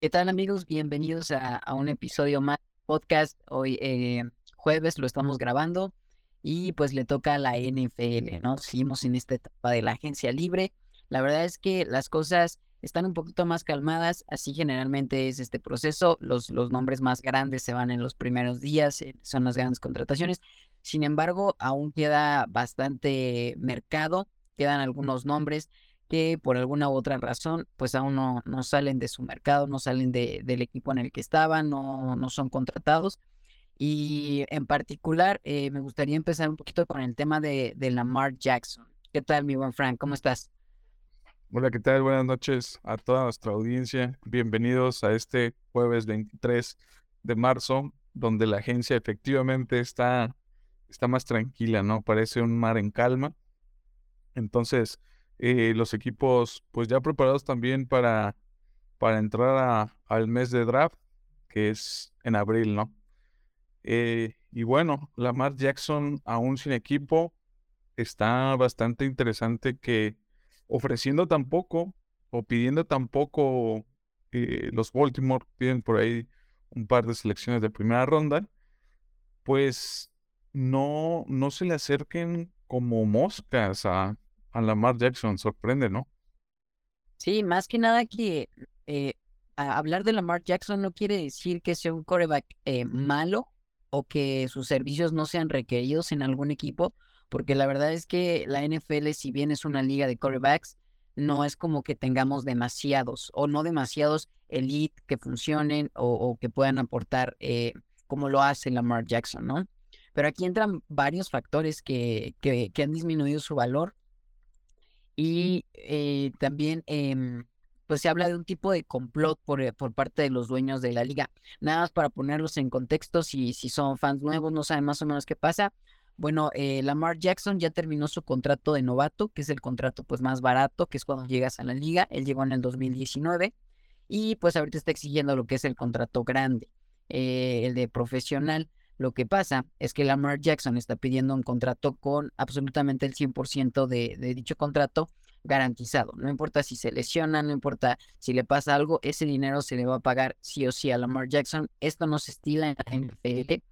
¿Qué tal amigos? Bienvenidos a, un episodio más podcast. Hoy eh, jueves lo estamos grabando y pues le toca a la NFL, ¿no? Seguimos en esta etapa de la agencia libre. La verdad es que las cosas están un poquito más calmadas, así generalmente es este proceso. Los, los nombres más grandes se van en los primeros días, eh, son las grandes contrataciones. Sin embargo, aún queda bastante mercado, quedan algunos nombres que por alguna u otra razón, pues aún no, no salen de su mercado, no salen de, del equipo en el que estaban, no, no son contratados. Y en particular, eh, me gustaría empezar un poquito con el tema de, de Lamar Jackson. ¿Qué tal, mi buen Frank? ¿Cómo estás? Hola, ¿qué tal? Buenas noches a toda nuestra audiencia. Bienvenidos a este jueves 23 de marzo, donde la agencia efectivamente está, está más tranquila, ¿no? Parece un mar en calma. Entonces, eh, los equipos pues ya preparados también para, para entrar al mes de draft, que es en abril, ¿no? Eh, y bueno, Lamar Jackson aún sin equipo, está bastante interesante que ofreciendo tan poco o pidiendo tan poco, eh, los Baltimore tienen por ahí un par de selecciones de primera ronda, pues no, no se le acerquen como moscas a, a Lamar Jackson, sorprende, ¿no? Sí, más que nada que eh, hablar de Lamar Jackson no quiere decir que sea un coreback eh, malo o que sus servicios no sean requeridos en algún equipo, porque la verdad es que la NFL, si bien es una liga de corebacks, no es como que tengamos demasiados o no demasiados elite que funcionen o, que puedan aportar eh, como lo hace Lamar Jackson, ¿no? Pero aquí entran varios factores que, que, que han disminuido su valor y eh, también em, pues se habla de un tipo de complot por, eh, por parte de los dueños de la liga. Nada más para ponerlos en contexto, si, si son fans nuevos, no saben más o menos qué pasa. Bueno, eh, Lamar Jackson ya terminó su contrato de novato, que es el contrato pues más barato, que es cuando llegas a la liga. Él llegó en el 2019 y pues ahorita está exigiendo lo que es el contrato grande, el de profesional. Lo que pasa es que Lamar Jackson está pidiendo un contrato con absolutamente el 100% de, de dicho contrato garantizado. No importa si se lesiona, no importa si le pasa algo, ese dinero se le va a pagar sí o sí a Lamar Jackson. Esto no se estila en la NFL.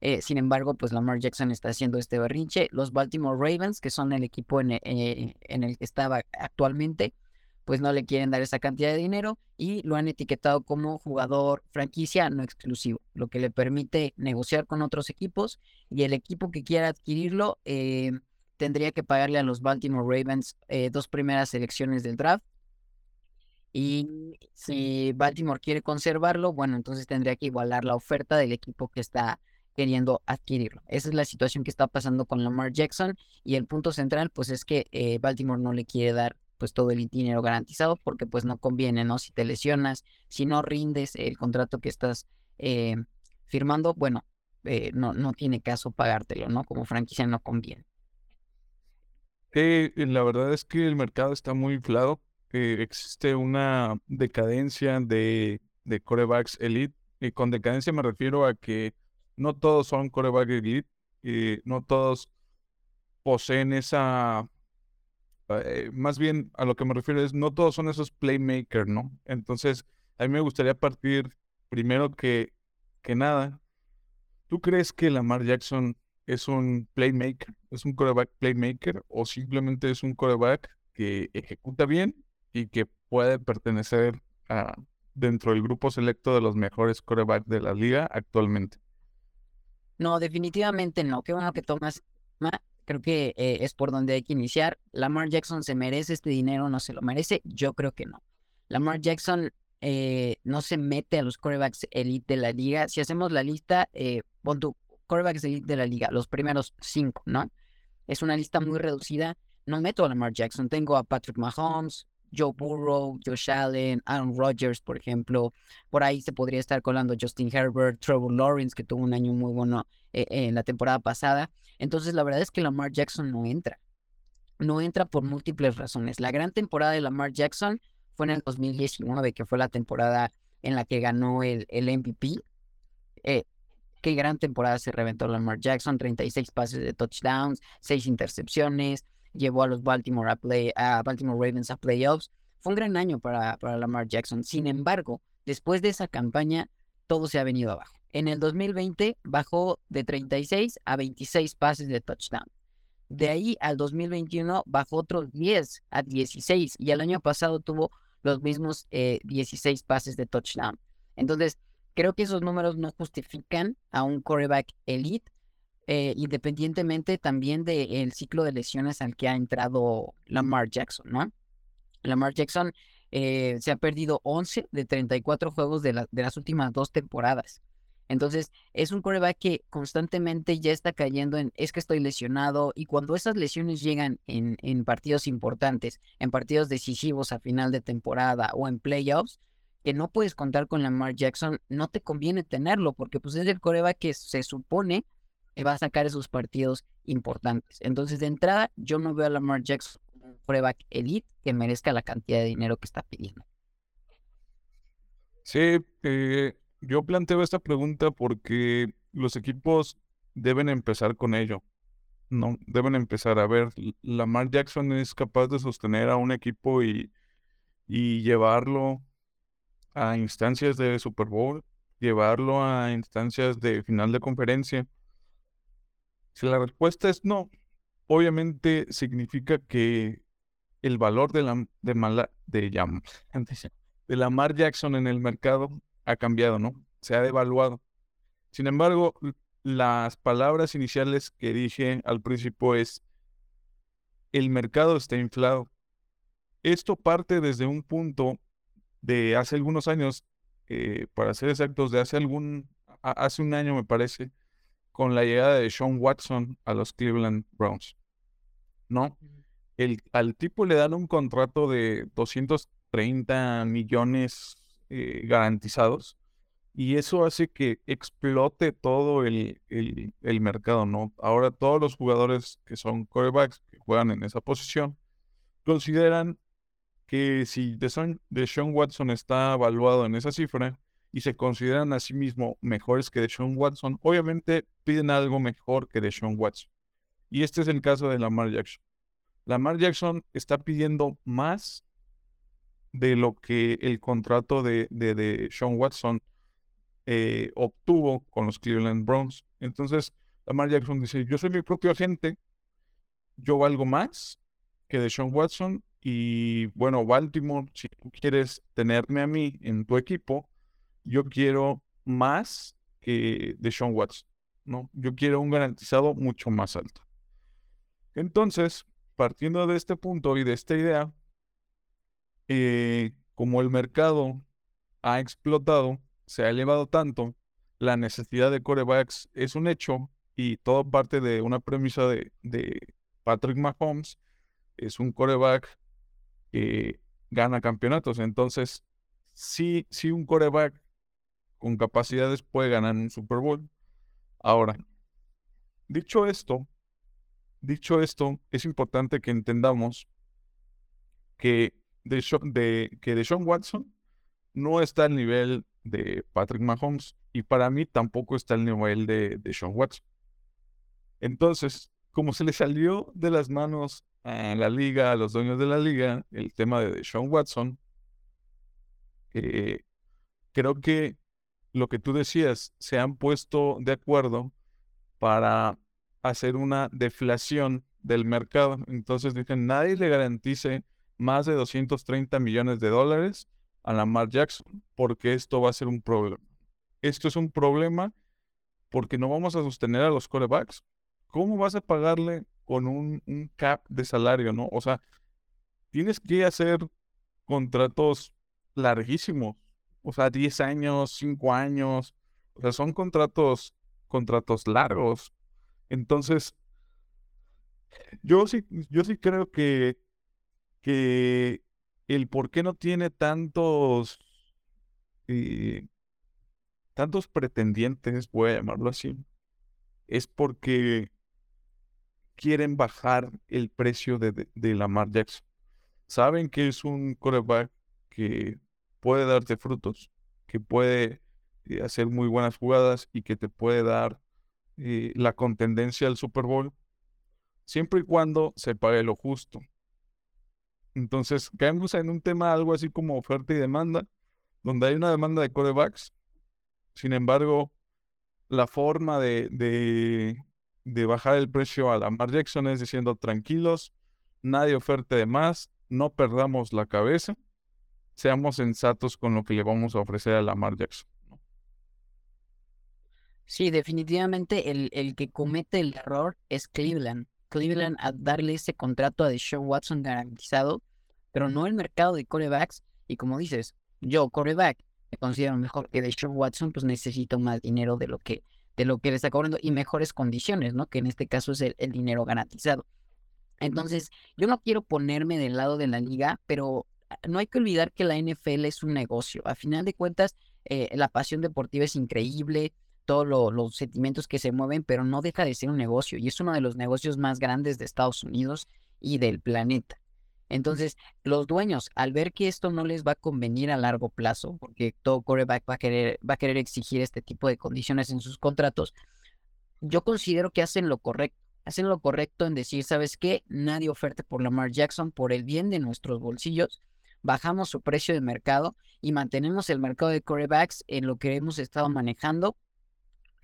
Eh, sin embargo, pues Lamar Jackson está haciendo este berrinche. Los Baltimore Ravens, que son el equipo en, eh, en el que estaba actualmente, pues no le quieren dar esa cantidad de dinero y lo han etiquetado como jugador franquicia no exclusivo, lo que le permite negociar con otros equipos y el equipo que quiera adquirirlo eh, tendría que pagarle a los Baltimore Ravens eh, dos primeras selecciones del draft. Y si Baltimore quiere conservarlo, bueno, entonces tendría que igualar la oferta del equipo que está queriendo adquirirlo. Esa es la situación que está pasando con Lamar Jackson y el punto central pues es que eh, Baltimore no le quiere dar pues todo el dinero garantizado porque pues no conviene, ¿no? Si te lesionas, si no rindes el contrato que estás eh, firmando, bueno, eh, no, no tiene caso pagártelo, ¿no? Como franquicia no conviene. Eh, la verdad es que el mercado está muy inflado. existe una decadencia de, de corebacks elite. Y con decadencia me refiero a que no todos son corebacks elite. y no todos poseen esa eh, más bien a lo que me refiero es, no todos son esos playmakers, ¿no? Entonces, a mí me gustaría partir primero que, que nada. ¿Tú crees que Lamar Jackson es un playmaker, es un coreback playmaker o simplemente es un coreback que ejecuta bien y que puede pertenecer a, dentro del grupo selecto de los mejores corebacks de la liga actualmente? No, definitivamente no. Qué bueno que tomas Creo que eh, es por donde hay que iniciar. Lamar Jackson se merece este dinero, no se lo merece. Yo creo que no. Lamar Jackson eh, no se mete a los corebacks elite de la liga. Si hacemos la lista, eh, corebacks elite de la liga, los primeros cinco, ¿no? Es una lista muy reducida. No meto a Lamar Jackson. Tengo a Patrick Mahomes, Joe Burrow, Josh Allen, Aaron Rodgers, por ejemplo. Por ahí se podría estar colando Justin Herbert, Trevor Lawrence, que tuvo un año muy bueno eh, en la temporada pasada. Entonces, la verdad es que Lamar Jackson no entra. No entra por múltiples razones. La gran temporada de Lamar Jackson fue en el 2019, que fue la temporada en la que ganó el, el MVP. Eh, qué gran temporada se reventó Lamar Jackson, 36 pases de touchdowns, 6 intercepciones, llevó a los Baltimore, a, Baltimore Ravens a playoffs. Fue un gran año para, para Lamar Jackson. Sin embargo, después de esa campaña, todo se ha venido abajo. En el 2020 bajó de 36 a 26 pases de touchdown. De ahí al 2021 bajó otros 10 a 16 y el año pasado tuvo los mismos 16 eh, pases de touchdown. Entonces, creo que esos números no justifican a un quarterback elite, eh, independientemente también del ciclo de lesiones al que ha entrado Lamar Jackson, ¿no? Lamar Jackson eh, se ha perdido 11 de 34 juegos de, de las últimas dos temporadas. Entonces, es un coreback que constantemente ya está cayendo en, es que estoy lesionado, y cuando esas lesiones llegan en, en partidos importantes, en partidos decisivos a final de temporada o en playoffs, que no puedes contar con Lamar Jackson, no te conviene tenerlo, porque pues es el coreback que se supone que va a sacar esos partidos importantes. Entonces, de entrada, yo no veo a Lamar Jackson como un coreback elite que merezca la cantidad de dinero que está pidiendo. Sí, eh, yo planteo esta pregunta porque los equipos deben empezar con ello. No, deben empezar a ver, Lamar Jackson es capaz de sostener a un equipo y, y llevarlo a instancias de Super Bowl, llevarlo a instancias de final de conferencia. Si la respuesta es no, obviamente significa que el valor de la de, mala, de, de Jackson en el mercado ha cambiado, ¿no? Se ha devaluado. Sin embargo, las palabras iniciales que dije al principio es, el mercado está inflado. Esto parte desde un punto de hace algunos años, eh, para ser exactos, de hace algún, hace un año me parece, con la llegada de Sean Watson a los Cleveland Browns. ¿No? El, al tipo le dan un contrato de 230 millones eh, garantizados y eso hace que explote todo el, el, mercado, ¿no? Ahora todos los jugadores que son quarterbacks, que juegan en esa posición, consideran que si Deshaun, Sean Watson está evaluado en esa cifra y se consideran a sí mismos mejores que Deshaun Watson, obviamente piden algo mejor que Deshaun Watson. Y este es el caso de Lamar Jackson. Lamar Jackson está pidiendo más de lo que el contrato de, de, Sean Watson eh, obtuvo con los Cleveland Browns. Entonces, Lamar Jackson dice, yo soy mi propio agente, yo valgo más que de Sean Watson y bueno, Baltimore, si tú quieres tenerme a mí en tu equipo, yo quiero más que de Sean Watson, ¿no? Yo quiero un garantizado mucho más alto. Entonces, partiendo de este punto y de esta idea, eh, como el mercado ha explotado, se ha elevado tanto, la necesidad de corebacks es un hecho y todo parte de una premisa de, Patrick Mahomes, es un coreback que gana campeonatos. Entonces, sí, sí un coreback con capacidades puede ganar un Super Bowl. Ahora, dicho esto, dicho esto, es importante que entendamos que de, que de Sean Watson no está al nivel de Patrick Mahomes y para mí tampoco está al nivel de, de Sean Watson. Entonces, como se le salió de las manos a la liga, a los dueños de la liga, el tema de Sean Watson, eh, creo que lo que tú decías, se han puesto de acuerdo para hacer una deflación del mercado. Entonces dicen, nadie le garantice más de 230 millones de dólares a Lamar Jackson, porque esto va a ser un problema. Esto es un problema porque no vamos a sostener a los corebacks. ¿Cómo vas a pagarle con un, cap de salario, no? O sea, tienes que hacer contratos larguísimos. O sea, 10 años, 5 años. O sea, son contratos, contratos largos. Entonces, yo sí, yo sí creo que que el por qué no tiene tantos, eh, tantos pretendientes, voy a llamarlo así, es porque quieren bajar el precio de, de, Lamar Jackson. Saben que es un coreback que puede darte frutos, que puede eh, hacer muy buenas jugadas y que te puede dar eh, la contendencia al Super Bowl, siempre y cuando se pague lo justo. Entonces, caemos en un tema algo así como oferta y demanda, donde hay una demanda de corebacks. Sin embargo, la forma de, de, de bajar el precio a Lamar Jackson es diciendo tranquilos, nadie oferte de más, no perdamos la cabeza, seamos sensatos con lo que le vamos a ofrecer a Lamar Jackson. Sí, definitivamente el, el que comete el error es Cleveland. Cleveland a darle ese contrato a Deshaun Watson garantizado, pero no el mercado de corebacks. Y como dices, yo, coreback, me considero mejor que Deshaun Watson, pues necesito más dinero de lo que, de lo que le está cobrando y mejores condiciones, ¿no? Que en este caso es el, dinero garantizado. Entonces, yo no quiero ponerme del lado de la liga, pero ah, no hay que olvidar que la NFL es un negocio. A final de cuentas, eh, la pasión deportiva es increíble, todos los sentimientos que se mueven, pero no deja de ser un negocio y es uno de los negocios más grandes de Estados Unidos y del planeta. Entonces, los dueños, al ver que esto no les va a convenir a largo plazo, porque todo coreback va a querer, va a querer exigir este tipo de condiciones en sus contratos, yo considero que hacen lo correcto. Hacen lo correcto en decir, ¿sabes qué? Nadie oferte por Lamar Jackson por el bien de nuestros bolsillos. Bajamos su precio de mercado y mantenemos el mercado de corebacks en lo que hemos estado manejando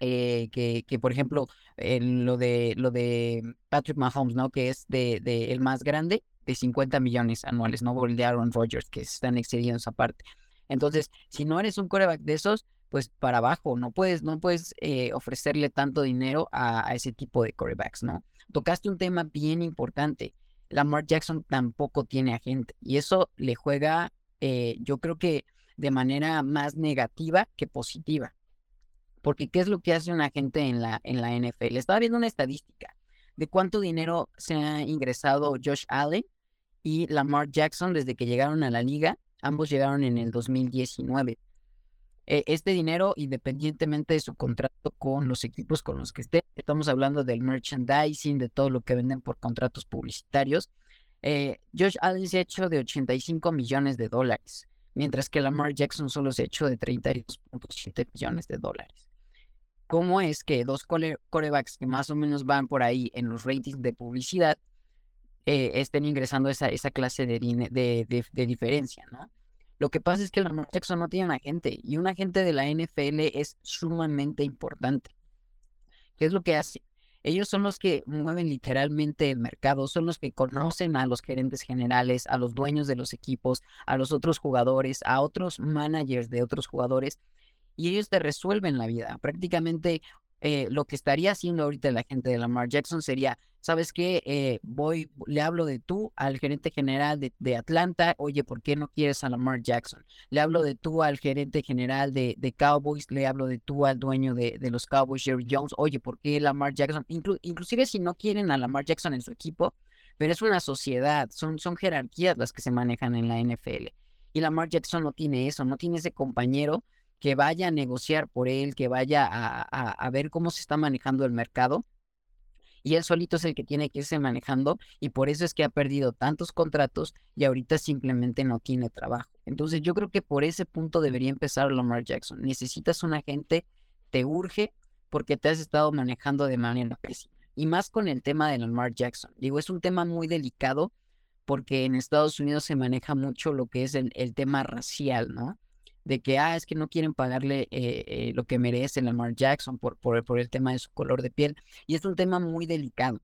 eh, que, por ejemplo, lo, de, lo de Patrick Mahomes, ¿no? Que es de, el más grande, de 50 millones anuales, no el de Aaron Rodgers, que están excediendo esa parte. Entonces, si no eres un coreback de esos, pues para abajo, no puedes, no puedes eh, ofrecerle tanto dinero a, ese tipo de corebacks, ¿no? Tocaste un tema bien importante. Lamar Jackson tampoco tiene agente y eso le juega, eh, yo creo que de manera más negativa que positiva. Porque ¿qué es lo que hace un agente en la, en la NFL? Estaba viendo una estadística de cuánto dinero se ha ingresado Josh Allen y Lamar Jackson desde que llegaron a la liga. Ambos llegaron en el 2019. E, este dinero, independientemente de su contrato con los equipos con los que esté, estamos hablando del merchandising, de todo lo que venden por contratos publicitarios. Eh, Josh Allen se ha hecho de 85 millones de dólares, mientras que Lamar Jackson solo se ha hecho de 32.7 millones de dólares cómo es que dos corebacks que más o menos van por ahí en los ratings de publicidad eh, estén ingresando esa, esa clase de, de, de, diferencia, ¿no? Lo que pasa es que Lamar Jackson no tiene agente y un agente de la NFL es sumamente importante. ¿Qué es lo que hace? Ellos son los que mueven literalmente el mercado, son los que conocen a los gerentes generales, a los dueños de los equipos, a los otros jugadores, a otros managers de otros jugadores y ellos te resuelven la vida. Prácticamente eh, lo que estaría haciendo ahorita la gente de Lamar Jackson sería, ¿sabes qué? Eh, voy, le hablo de tú al gerente general de, Atlanta, oye, ¿por qué no quieres a Lamar Jackson? Le hablo de tú al gerente general de, de Cowboys, le hablo de tú al dueño de, de, los Cowboys, Jerry Jones, oye, ¿por qué Lamar Jackson? inclusive si no quieren a Lamar Jackson en su equipo, pero es una sociedad, son, son jerarquías las que se manejan en la NFL. Y Lamar Jackson no tiene eso, no tiene ese compañero que vaya a negociar por él, que vaya a, ver cómo se está manejando el mercado. Y él solito es el que tiene que irse manejando y por eso es que ha perdido tantos contratos y ahorita simplemente no tiene trabajo. Entonces yo creo que por ese punto debería empezar Lamar Jackson. Necesitas un agente, te urge porque te has estado manejando de manera pésima. Y más con el tema de Lamar Jackson. Digo, es un tema muy delicado porque en Estados Unidos se maneja mucho lo que es el, el tema racial, ¿no? De que, ah, es que no quieren pagarle eh, eh, lo que merece Lamar Jackson por, por, el tema de su color de piel. Y es un tema muy delicado.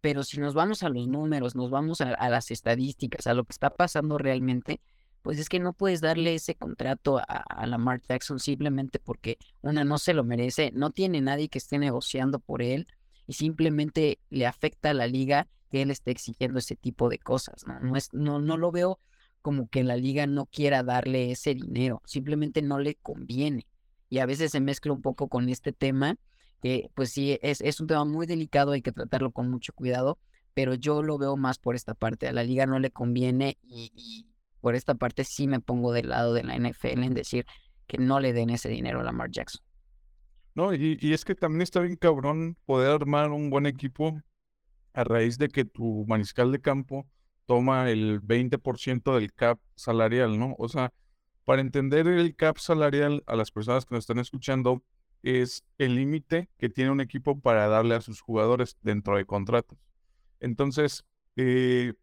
Pero si nos vamos a los números, nos vamos a, las estadísticas, a lo que está pasando realmente, pues es que no puedes darle ese contrato a, a, Lamar Jackson simplemente porque una no se lo merece, no tiene nadie que esté negociando por él y simplemente le afecta a la liga que él esté exigiendo ese tipo de cosas. No, no, es, no, no lo veo como que la liga no quiera darle ese dinero, simplemente no le conviene. Y a veces se mezcla un poco con este tema, que pues sí, es, es un tema muy delicado, hay que tratarlo con mucho cuidado, pero yo lo veo más por esta parte, a la liga no le conviene y, por esta parte sí me pongo del lado de la NFL en decir que no le den ese dinero a Lamar Jackson. No, y, y es que también está bien cabrón poder armar un buen equipo a raíz de que tu mariscal de campo toma el 20% del cap salarial, ¿no? O sea, para entender el cap salarial a las personas que nos están escuchando, es el límite que tiene un equipo para darle a sus jugadores dentro de contratos. Entonces, eh,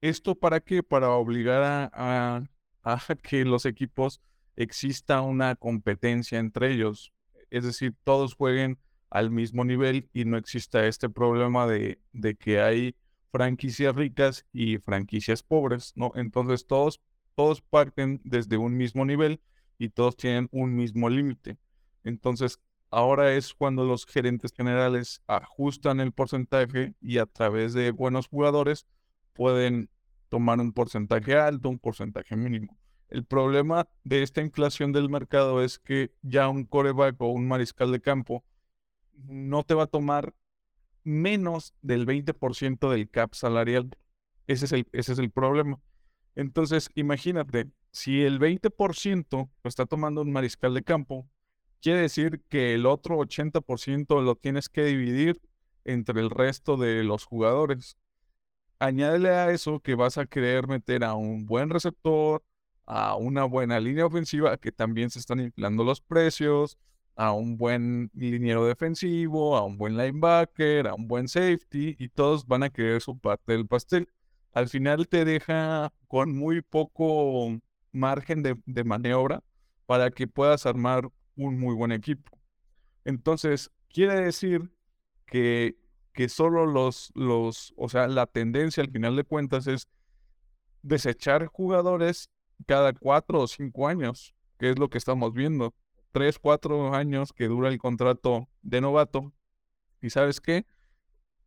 ¿esto para qué? Para obligar a, que los equipos exista una competencia entre ellos. Es decir, todos jueguen al mismo nivel y no exista este problema de que hay franquicias ricas y franquicias pobres, ¿no? Entonces todos, todos parten desde un mismo nivel y todos tienen un mismo límite. Entonces, ahora es cuando los gerentes generales ajustan el porcentaje y a través de buenos jugadores pueden tomar un porcentaje alto, un porcentaje mínimo. El problema de esta inflación del mercado es que ya un coreback o un mariscal de campo no te va a tomar menos del 20% del cap salarial. Ese es el, ese es el problema. Entonces, imagínate, si el 20% lo está tomando un mariscal de campo, quiere decir que el otro 80% lo tienes que dividir entre el resto de los jugadores. Añádele a eso que vas a querer meter a un buen receptor, a una buena línea ofensiva, que también se están inflando los precios, a un buen liniero defensivo, a un buen linebacker, a un buen safety, y todos van a querer su parte del pastel. Al final te deja con muy poco margen de, de maniobra para que puedas armar un muy buen equipo. Entonces, quiere decir que, que solo los, los, o sea, la tendencia al final de cuentas es desechar jugadores cada cuatro o cinco años, que es lo que estamos viendo. Tres, cuatro años que dura el contrato de novato. Y sabes qué?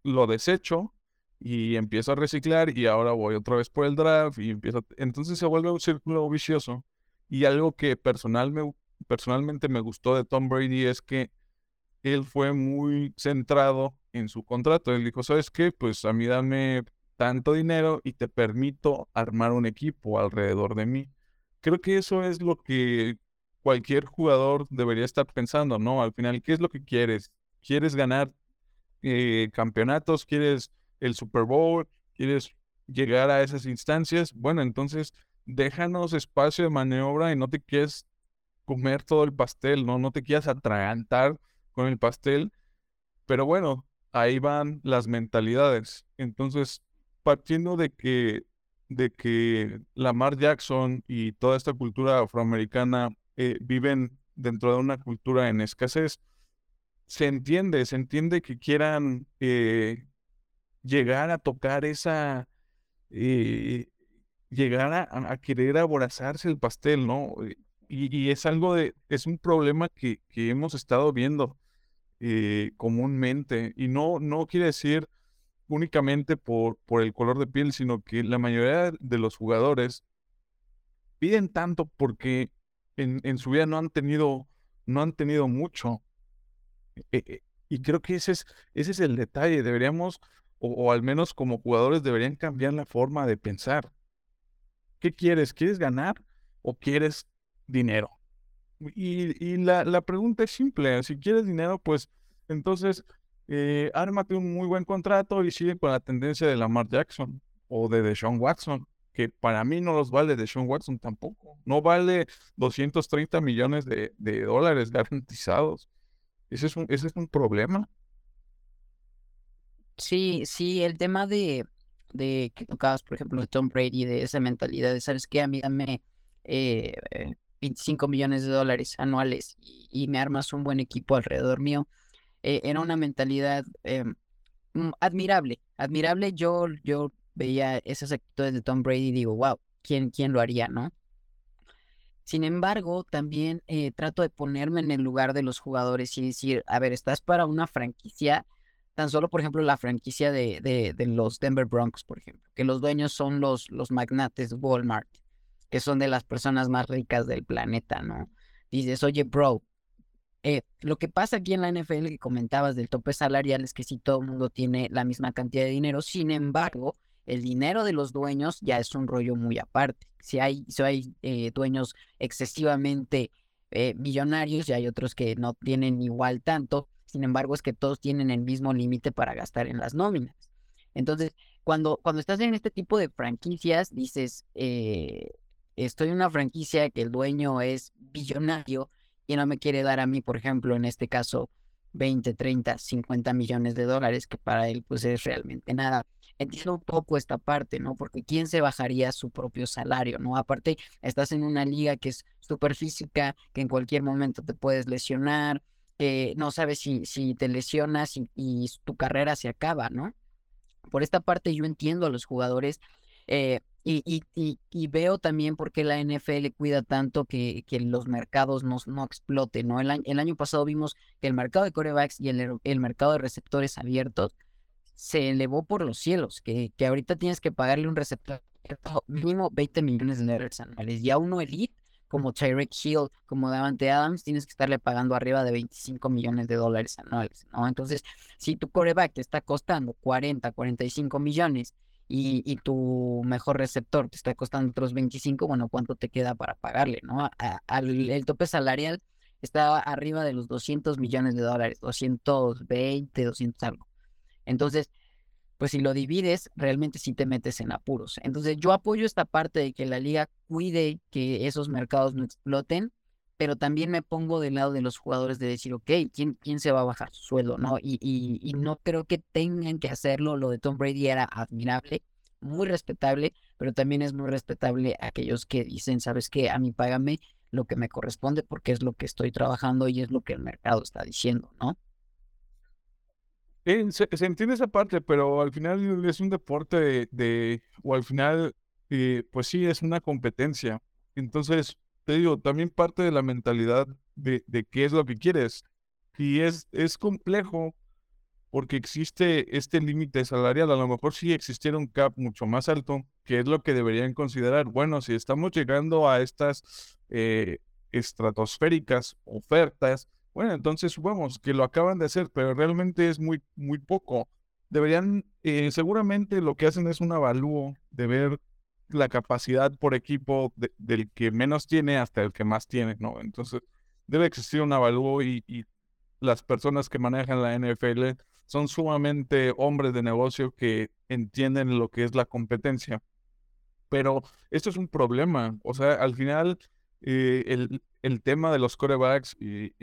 Lo desecho y empiezo a reciclar y ahora voy otra vez por el draft y empiezo. Entonces se vuelve un círculo vicioso. Y algo que personal me, personalmente me gustó de Tom Brady es que él fue muy centrado en su contrato. Él dijo, ¿sabes qué? Pues a mí dame tanto dinero y te permito armar un equipo alrededor de mí. Creo que eso es lo que cualquier jugador debería estar pensando, ¿no? Al final, ¿qué es lo que quieres? ¿Quieres ganar eh, campeonatos? ¿Quieres el Super Bowl? ¿Quieres llegar a esas instancias? Bueno, entonces déjanos espacio de maniobra y no te quieres comer todo el pastel, ¿no? No te quieras atragantar con el pastel. Pero bueno, ahí van las mentalidades. Entonces, partiendo de que, de que Lamar Jackson y toda esta cultura afroamericana eh, viven dentro de una cultura en escasez, se entiende, se entiende que quieran eh, llegar a tocar esa, eh, llegar a, querer aborazarse el pastel, ¿no? Y, es algo de, es un problema que, que hemos estado viendo comúnmente y no, no quiere decir únicamente por, por el color de piel, sino que la mayoría de los jugadores piden tanto porque en, en su vida no han tenido, no han tenido mucho. E, e, y creo que ese es, ese es el detalle. Deberíamos, o, al menos como jugadores, deberían cambiar la forma de pensar. ¿Qué quieres? ¿Quieres ganar o quieres dinero? Y, y la, la pregunta es simple. Si quieres dinero, pues entonces eh, ármate un muy buen contrato y sigue con la tendencia de Lamar Jackson o de Deshaun Watson, que para mí no los vale Deshaun Watson tampoco. No vale 230 millones de, dólares garantizados. Ese es, un, ese es un problema. Sí, sí, el tema de, de que tocabas, por ejemplo, de Tom Brady, de esa mentalidad de, ¿sabes qué? A mí dame 25 eh, millones de dólares anuales y me armas un buen equipo alrededor mío eh, era una mentalidad em, mm, admirable, admirable. Yo, yo veía esas actitudes de Tom Brady y digo, wow, ¿quién, quién lo haría, no? Sin embargo, también eh, trato de ponerme en el lugar de los jugadores y decir, a ver, estás para una franquicia, tan solo, por ejemplo, la franquicia de, de, de los Denver Broncos, por ejemplo, que los dueños son los, los magnates Walmart, que son de las personas más ricas del planeta, ¿no? Dices, oye, bro, eh, lo que pasa aquí en la NFL que comentabas del tope salarial es que si todo el mundo tiene la misma cantidad de dinero, sin embargo, el dinero de los dueños ya es un rollo muy aparte. Si hay, si hay eh, dueños excesivamente eh, millonarios y hay otros que no tienen igual tanto, sin embargo es que todos tienen el mismo límite para gastar en las nóminas. Entonces, cuando, cuando estás en este tipo de franquicias, dices, estoy en una franquicia que el dueño es billonario, y no me quiere dar a mí, por ejemplo, en este caso, 20, 30, 50 millones de dólares, que para él pues es realmente nada. Entiendo un poco esta parte, ¿no? Porque ¿quién se bajaría su propio salario, ¿no? Aparte, estás en una liga que es súper física, que en cualquier momento te puedes lesionar, eh, no sabes si, si te lesionas y, tu carrera se acaba, ¿no? Por esta parte yo entiendo a los jugadores eh, y, y, y, veo también por qué la NFL cuida tanto que, que los mercados no, no exploten, ¿no? El, el, año pasado vimos que el mercado de corebacks y el, el mercado de receptores abiertos se elevó por los cielos, que, que ahorita tienes que pagarle un receptor mínimo 20 millones de dólares anuales y a uno elite como Tyreek Hill, como Davante Adams, tienes que estarle pagando arriba de 25 millones de dólares anuales, ¿no? Entonces, si tu coreback te está costando 40, 45 millones y, y tu mejor receptor te está costando otros 25, bueno, ¿cuánto te queda para pagarle, no? el tope salarial está arriba de los 200 millones de dólares, 220, 200 algo. Entonces, pues si lo divides, realmente sí te metes en apuros. Entonces yo apoyo esta parte de que la liga cuide que esos mercados no exploten, pero también me pongo del lado de los jugadores de decir, ok, ¿quién, quién se va a bajar su sueldo? ¿no? Y, y, y no creo que tengan que hacerlo. Lo de Tom Brady era admirable, muy respetable, pero también es muy respetable aquellos que dicen, ¿sabes qué? A mí págame lo que me corresponde porque es lo que estoy trabajando y es lo que el mercado está diciendo, ¿no? Se, entiende esa parte, pero al final es un deporte de, o al final, eh, pues sí, es una competencia. Entonces, te digo, también parte de la mentalidad de, de qué es lo que quieres. Y es, es complejo porque existe este límite salarial. A lo mejor sí existiera un cap mucho más alto, que es lo que deberían considerar. Bueno, si estamos llegando a estas eh, estratosféricas ofertas, bueno, entonces supongamos que lo acaban de hacer, pero realmente es muy, muy poco. Deberían, eh, seguramente lo que hacen es un avalúo de ver la capacidad por equipo del que menos tiene hasta el que más tiene, ¿no? Entonces, debe existir un avalúo y, y las personas que manejan la NFL son sumamente hombres de negocio que entienden lo que es la competencia. Pero esto es un problema. O sea, al final, eh, el, el tema de los corebacks y,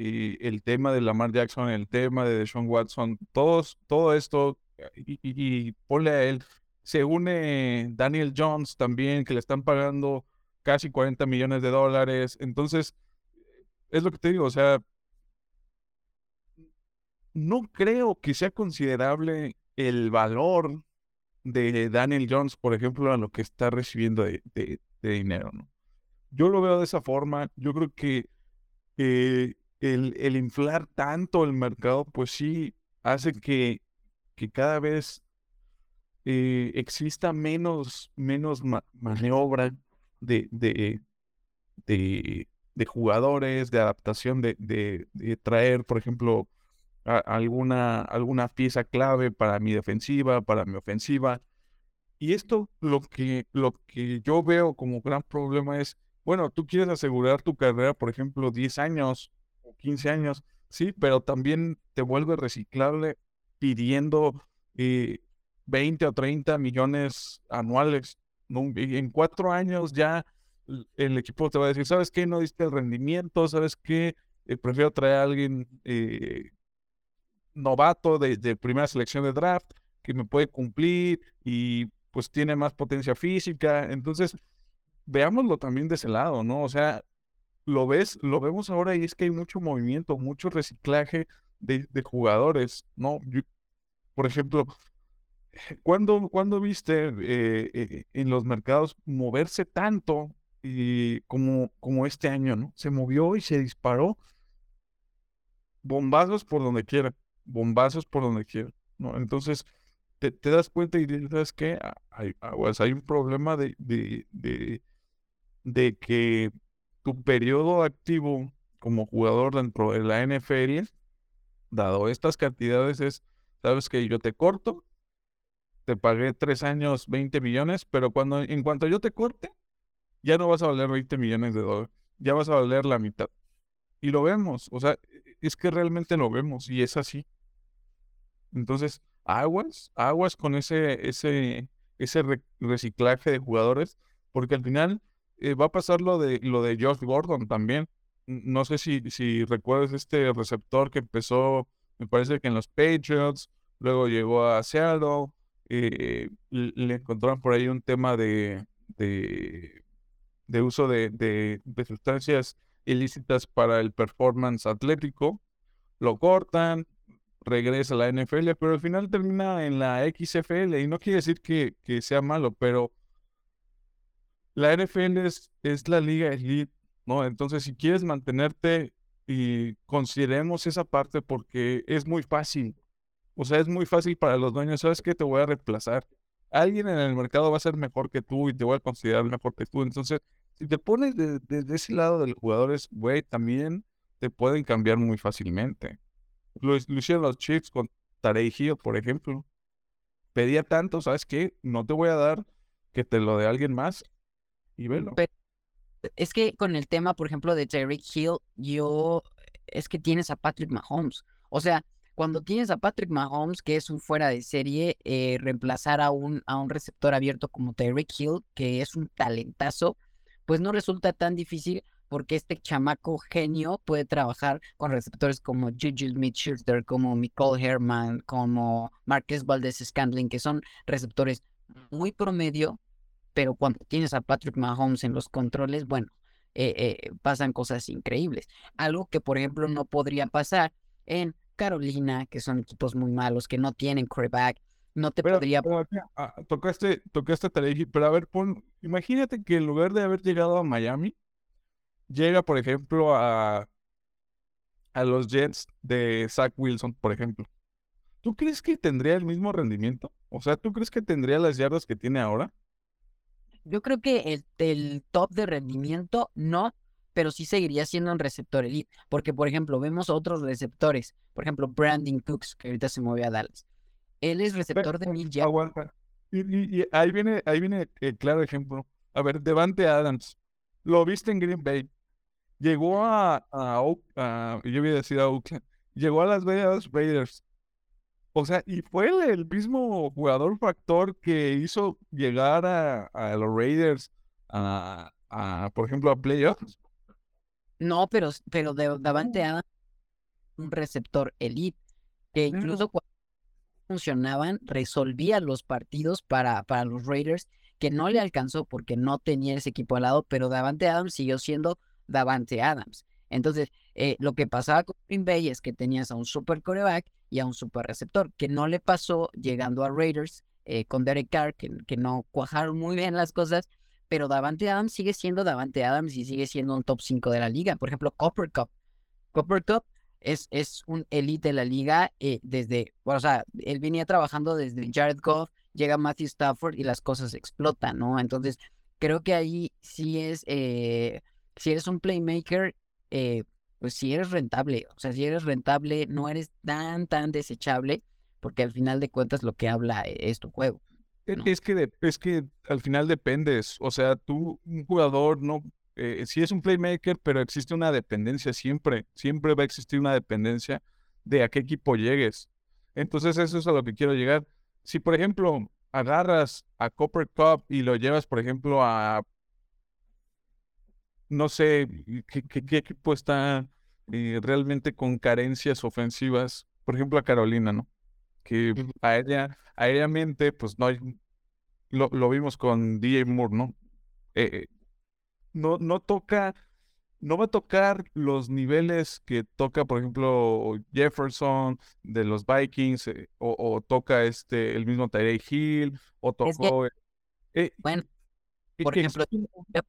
el tema de Lamar Jackson, el tema de Deshaun Watson, todos, todo esto, y, y, ponle a él, se une Daniel Jones también, que le están pagando casi 40 millones de dólares. Entonces, es lo que te digo, o sea, no creo que sea considerable el valor de Daniel Jones, por ejemplo, a lo que está recibiendo de, de dinero, ¿no? Yo lo veo de esa forma. Yo creo que el, el, inflar tanto el mercado, pues sí, hace que, que cada vez eh, exista menos, menos maniobra de, de, de, de, jugadores, de adaptación, de, de, traer, por ejemplo, alguna, alguna pieza clave para mi defensiva, para mi ofensiva. Y esto lo que, lo que yo veo como gran problema es bueno, tú quieres asegurar tu carrera, por ejemplo, 10 años o 15 años, sí, pero también te vuelve reciclable pidiendo 20 eh, o 30 millones anuales. En cuatro años ya el equipo te va a decir, ¿sabes qué? No diste el rendimiento, ¿sabes qué? Eh, prefiero traer a alguien eh, novato de, de primera selección de draft que me puede cumplir y pues tiene más potencia física. Entonces, veámoslo también de ese lado, ¿no? O sea, lo ves, lo vemos ahora y es que hay mucho movimiento, mucho reciclaje de, jugadores, ¿no? por ejemplo, ¿cuándo, cuando viste eh, eh, en los mercados moverse tanto y como, como este año, ¿no? Se movió y se disparó. Bombazos por donde quiera, bombazos por donde quiera, ¿no? Entonces, te, das cuenta y dices, ¿sabes qué? Ah, hay, ah, pues, hay un problema de que tu periodo activo como jugador dentro de la NFL, dado estas cantidades, es, sabes que yo te corto, te pagué tres años 20 millones, pero cuando en cuanto yo te corte, ya no vas a valer 20 millones de dólares, ya vas a valer la mitad. Y lo vemos, o sea, es que realmente lo vemos y es así. Entonces, aguas, aguas con ese, ese, ese reciclaje de jugadores, porque al final eh, va a pasar lo de, lo de Josh Gordon también. No sé si, si recuerdas este receptor que empezó, me parece que en los Patriots, luego llegó a Seattle, eh, le encontraron por ahí un tema de, de, de uso de, de, de sustancias ilícitas para el performance atlético, lo cortan, regresa a la NFL, pero al final termina en la XFL y no quiere decir que, que sea malo, pero la NFL es, es la liga elite, ¿no? Entonces, si quieres mantenerte y consideremos esa parte porque es muy fácil. O sea, es muy fácil para los dueños. ¿Sabes qué? Te voy a reemplazar. Alguien en el mercado va a ser mejor que tú y te voy a considerar mejor que tú. Entonces, si te pones desde de, ese lado de los jugadores, güey, también te pueden cambiar muy fácilmente. Lo, hicieron los Chiefs con Tarei Hill, por ejemplo. Pedía tanto, ¿sabes qué? No te voy a dar que te lo de alguien más y velo. es que con el tema, por ejemplo, de Tyreek Hill, yo es que tienes a Patrick Mahomes. O sea, cuando tienes a Patrick Mahomes, que es un fuera de serie, eh, reemplazar a un, a un receptor abierto como Tyreek Hill, que es un talentazo, pues no resulta tan difícil porque este chamaco genio puede trabajar con receptores como Juju Smith-Schuster, como Nicole Herman, como Marquez Valdez-Scandling, que son receptores muy promedio, pero cuando tienes a Patrick Mahomes en los controles, bueno, eh, eh, pasan cosas increíbles. Algo que, por ejemplo, no podría pasar en Carolina, que son equipos muy malos, que no tienen quarterback, no te podría... Pero, ah, tocaste, tocaste pero a ver, pon, imagínate que en lugar de haber llegado a Miami, llega, por ejemplo, a, a los Jets de Zach Wilson, por ejemplo. ¿Tú crees que tendría el mismo rendimiento? O sea, ¿tú crees que tendría las yardas que tiene ahora? Yo creo que el, el top de rendimiento no, pero sí seguiría siendo un receptor elite. Porque, por ejemplo, vemos otros receptores. Por ejemplo, Brandon Cooks, que ahorita se movió a Dallas. Él es receptor de mil Aguanta. Y, ahí viene, ahí viene el claro ejemplo. A ver, Devante Adams. Lo viste en Green Bay. Llegó a, a, yo voy a decir a Oakland. Llegó a las Vegas Raiders. O sea, y fue el mismo jugador factor que hizo llegar a, a los Raiders a, a, por ejemplo, a playoffs. No, pero, pero de, Davante Adams, un receptor elite, que incluso cuando funcionaban, resolvía los partidos para, para los Raiders, que no le alcanzó porque no tenía ese equipo al lado, pero Davante Adams siguió siendo Davante Adams. Entonces, eh, lo que pasaba con Green Bay es que tenías a un super coreback y a un super receptor, que no le pasó llegando a Raiders eh, con Derek Carr, que, no cuajaron muy bien las cosas, pero Davante Adams sigue siendo Davante Adams y sigue siendo un top 5 de la liga. Por ejemplo, Copper Cup. Copper Cup es, es un elite de la liga eh, desde, o sea, él venía trabajando desde Jared Goff, llega Matthew Stafford y las cosas explotan, ¿no? Entonces, creo que ahí sí es, si eres un playmaker, eh, pues si eres rentable, o sea, si eres rentable, no eres tan, tan desechable, porque al final de cuentas lo que habla es tu juego. E, es que, es que al final dependes, o sea, tú, un jugador, no, eh, sí es un playmaker, pero existe una dependencia siempre, siempre va a existir una dependencia de a qué equipo llegues. Entonces eso es a lo que quiero llegar. Si, por ejemplo, agarras a Copper Cup y lo llevas, por ejemplo, a, no sé, qué, qué, equipo está eh, realmente con carencias ofensivas, por ejemplo, a Carolina, ¿no? Que aérea, aéreamente, pues no hay, lo, lo vimos con DJ Moore, ¿no? Eh, eh, no, no toca, no va a tocar los niveles que toca, por ejemplo, Jefferson de los Vikings, eh, o, toca este, el mismo Tyree Hill, o tocó... bueno, por ejemplo,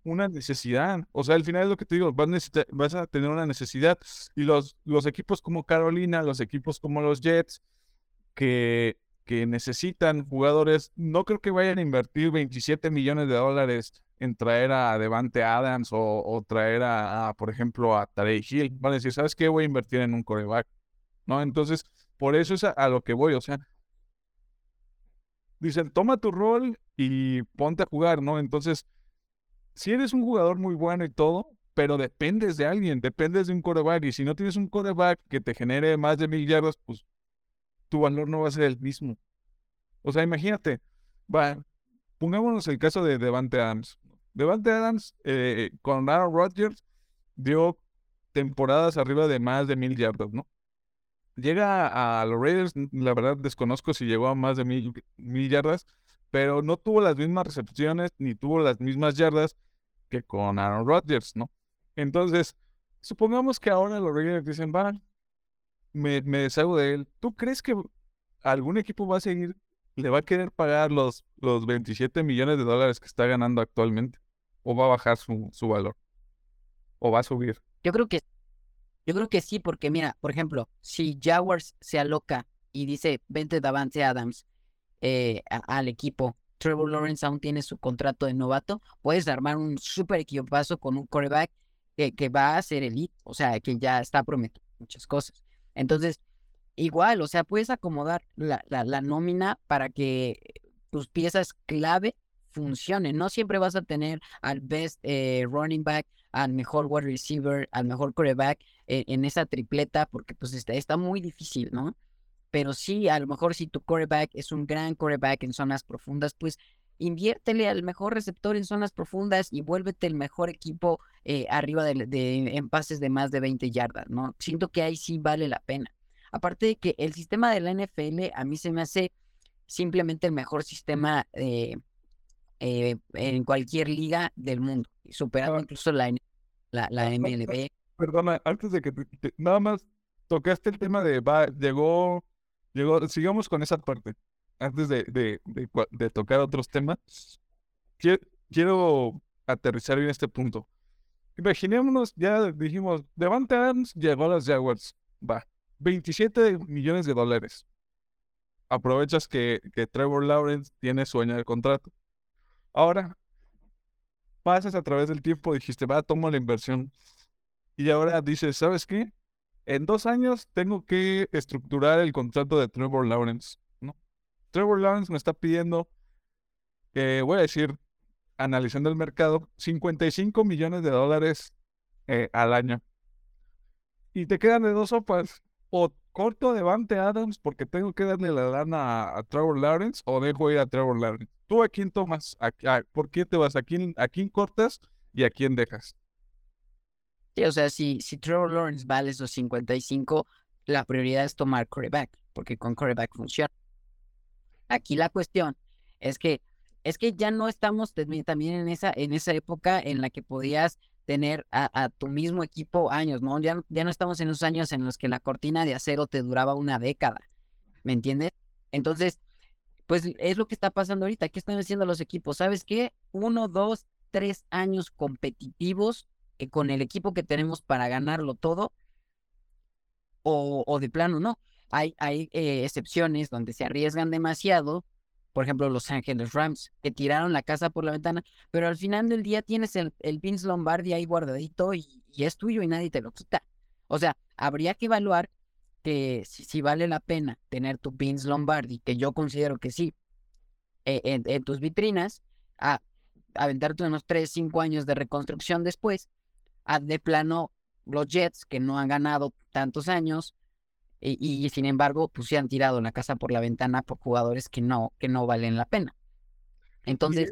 una necesidad. O sea, al final es lo que te digo, vas, vas a tener una necesidad. Y los, los equipos como Carolina, los equipos como los Jets, que que necesitan jugadores, no creo que vayan a invertir 27 millones de dólares en traer a Devante Adams o, traer a, por ejemplo, a Tarey Hill. Van a decir, ¿sabes qué? Voy a invertir en un coreback. ¿No? Entonces, por eso es a, lo que voy. O sea, dicen, toma tu rol y ponte a jugar, ¿no? Entonces, si eres un jugador muy bueno y todo, pero dependes de alguien, dependes de un coreback. Y si no tienes un coreback que te genere más de mil yardas, pues tu valor no va a ser el mismo. O sea, imagínate, va, pongámonos el caso de Devante Adams. Devante Adams eh, con Aaron Rodgers dio temporadas arriba de más de mil yardas, ¿no? Llega a los Raiders, la verdad desconozco si llegó a más de mil, yardas, pero no tuvo las mismas recepciones ni tuvo las mismas yardas que con Aaron Rodgers, ¿no? Entonces, supongamos que ahora los Raiders dicen, va, me, me deshago de él. ¿Tú crees que algún equipo va a seguir, le va a querer pagar los, los 27 millones de dólares que está ganando actualmente? ¿O va a bajar su, su valor? ¿O va a subir? Yo creo que yo creo que sí, porque mira, por ejemplo, si Jaguars se aloca y dice, vente Davante Adams eh, al equipo, Trevor Lawrence aún tiene su contrato de novato, puedes armar un super equipazo con un quarterback que, que va a ser elite, o sea, que ya está prometiendo muchas cosas. Entonces, igual, o sea, puedes acomodar la, la, nómina para que tus piezas clave funcionen. No siempre vas a tener al best eh, running back, al mejor wide receiver, al mejor quarterback en, esa tripleta, porque pues está, está muy difícil, ¿no? Pero sí, a lo mejor si tu quarterback es un gran quarterback en zonas profundas, pues inviértele al mejor receptor en zonas profundas y vuélvete el mejor equipo eh, arriba de, de, en pases de más de 20 yardas, ¿no? Siento que ahí sí vale la pena. Aparte de que el sistema de la NFL a mí se me hace simplemente el mejor sistema eh, eh, en cualquier liga del mundo, superando incluso la, la, la MLB perdona, antes de que nada más tocaste el tema de va, llegó, llegó, sigamos con esa parte. Antes de, de, de, tocar otros temas, quiero, aterrizar en este punto. Imaginémonos, ya dijimos, Devante Adams llegó a las Jaguars. Va, 27 millones de dólares. Aprovechas que, que Trevor Lawrence tiene sueño de contrato. Ahora, pasas a través del tiempo, dijiste, va, tomo la inversión. Y ahora dice, ¿sabes qué? En dos años tengo que estructurar el contrato de Trevor Lawrence, ¿no? Trevor Lawrence me está pidiendo, que voy a decir, analizando el mercado, 55 millones de dólares eh, al año. Y te quedan de dos sopas. O corto Devante Adams porque tengo que darle la lana a, Trevor Lawrence o dejo ir a Trevor Lawrence. ¿Tú a quién tomas? ¿Por qué te vas? ¿A quién, ¿A quién cortas y a quién dejas? Sí, o sea, si, si Trevor Lawrence vale esos 55, la prioridad es tomar coreback, porque con coreback funciona. Aquí la cuestión es que es que ya no estamos también en esa, en esa época en la que podías tener a, tu mismo equipo años, ¿no? Ya, ya no estamos en esos años en los que la cortina de acero te duraba una década, ¿me entiendes? Entonces, pues es lo que está pasando ahorita. ¿Qué están haciendo los equipos? ¿Sabes qué? Uno, dos, tres años competitivos eh, con el equipo que tenemos para ganarlo todo, o, de plano no. Hay, hay eh, excepciones donde se arriesgan demasiado, por ejemplo, los Ángeles Rams, que tiraron la casa por la ventana, pero al final del día tienes el, el Vince Lombardi ahí guardadito y, es tuyo y nadie te lo quita. O sea, habría que evaluar que si, vale la pena tener tu Vince Lombardi, que yo considero que sí, eh, en, tus vitrinas, a aventarte unos 3, 5 años de reconstrucción después, de plano los Jets, que no han ganado tantos años, y, sin embargo, pues se han tirado la casa por la ventana por jugadores que no, que no valen la pena. Entonces.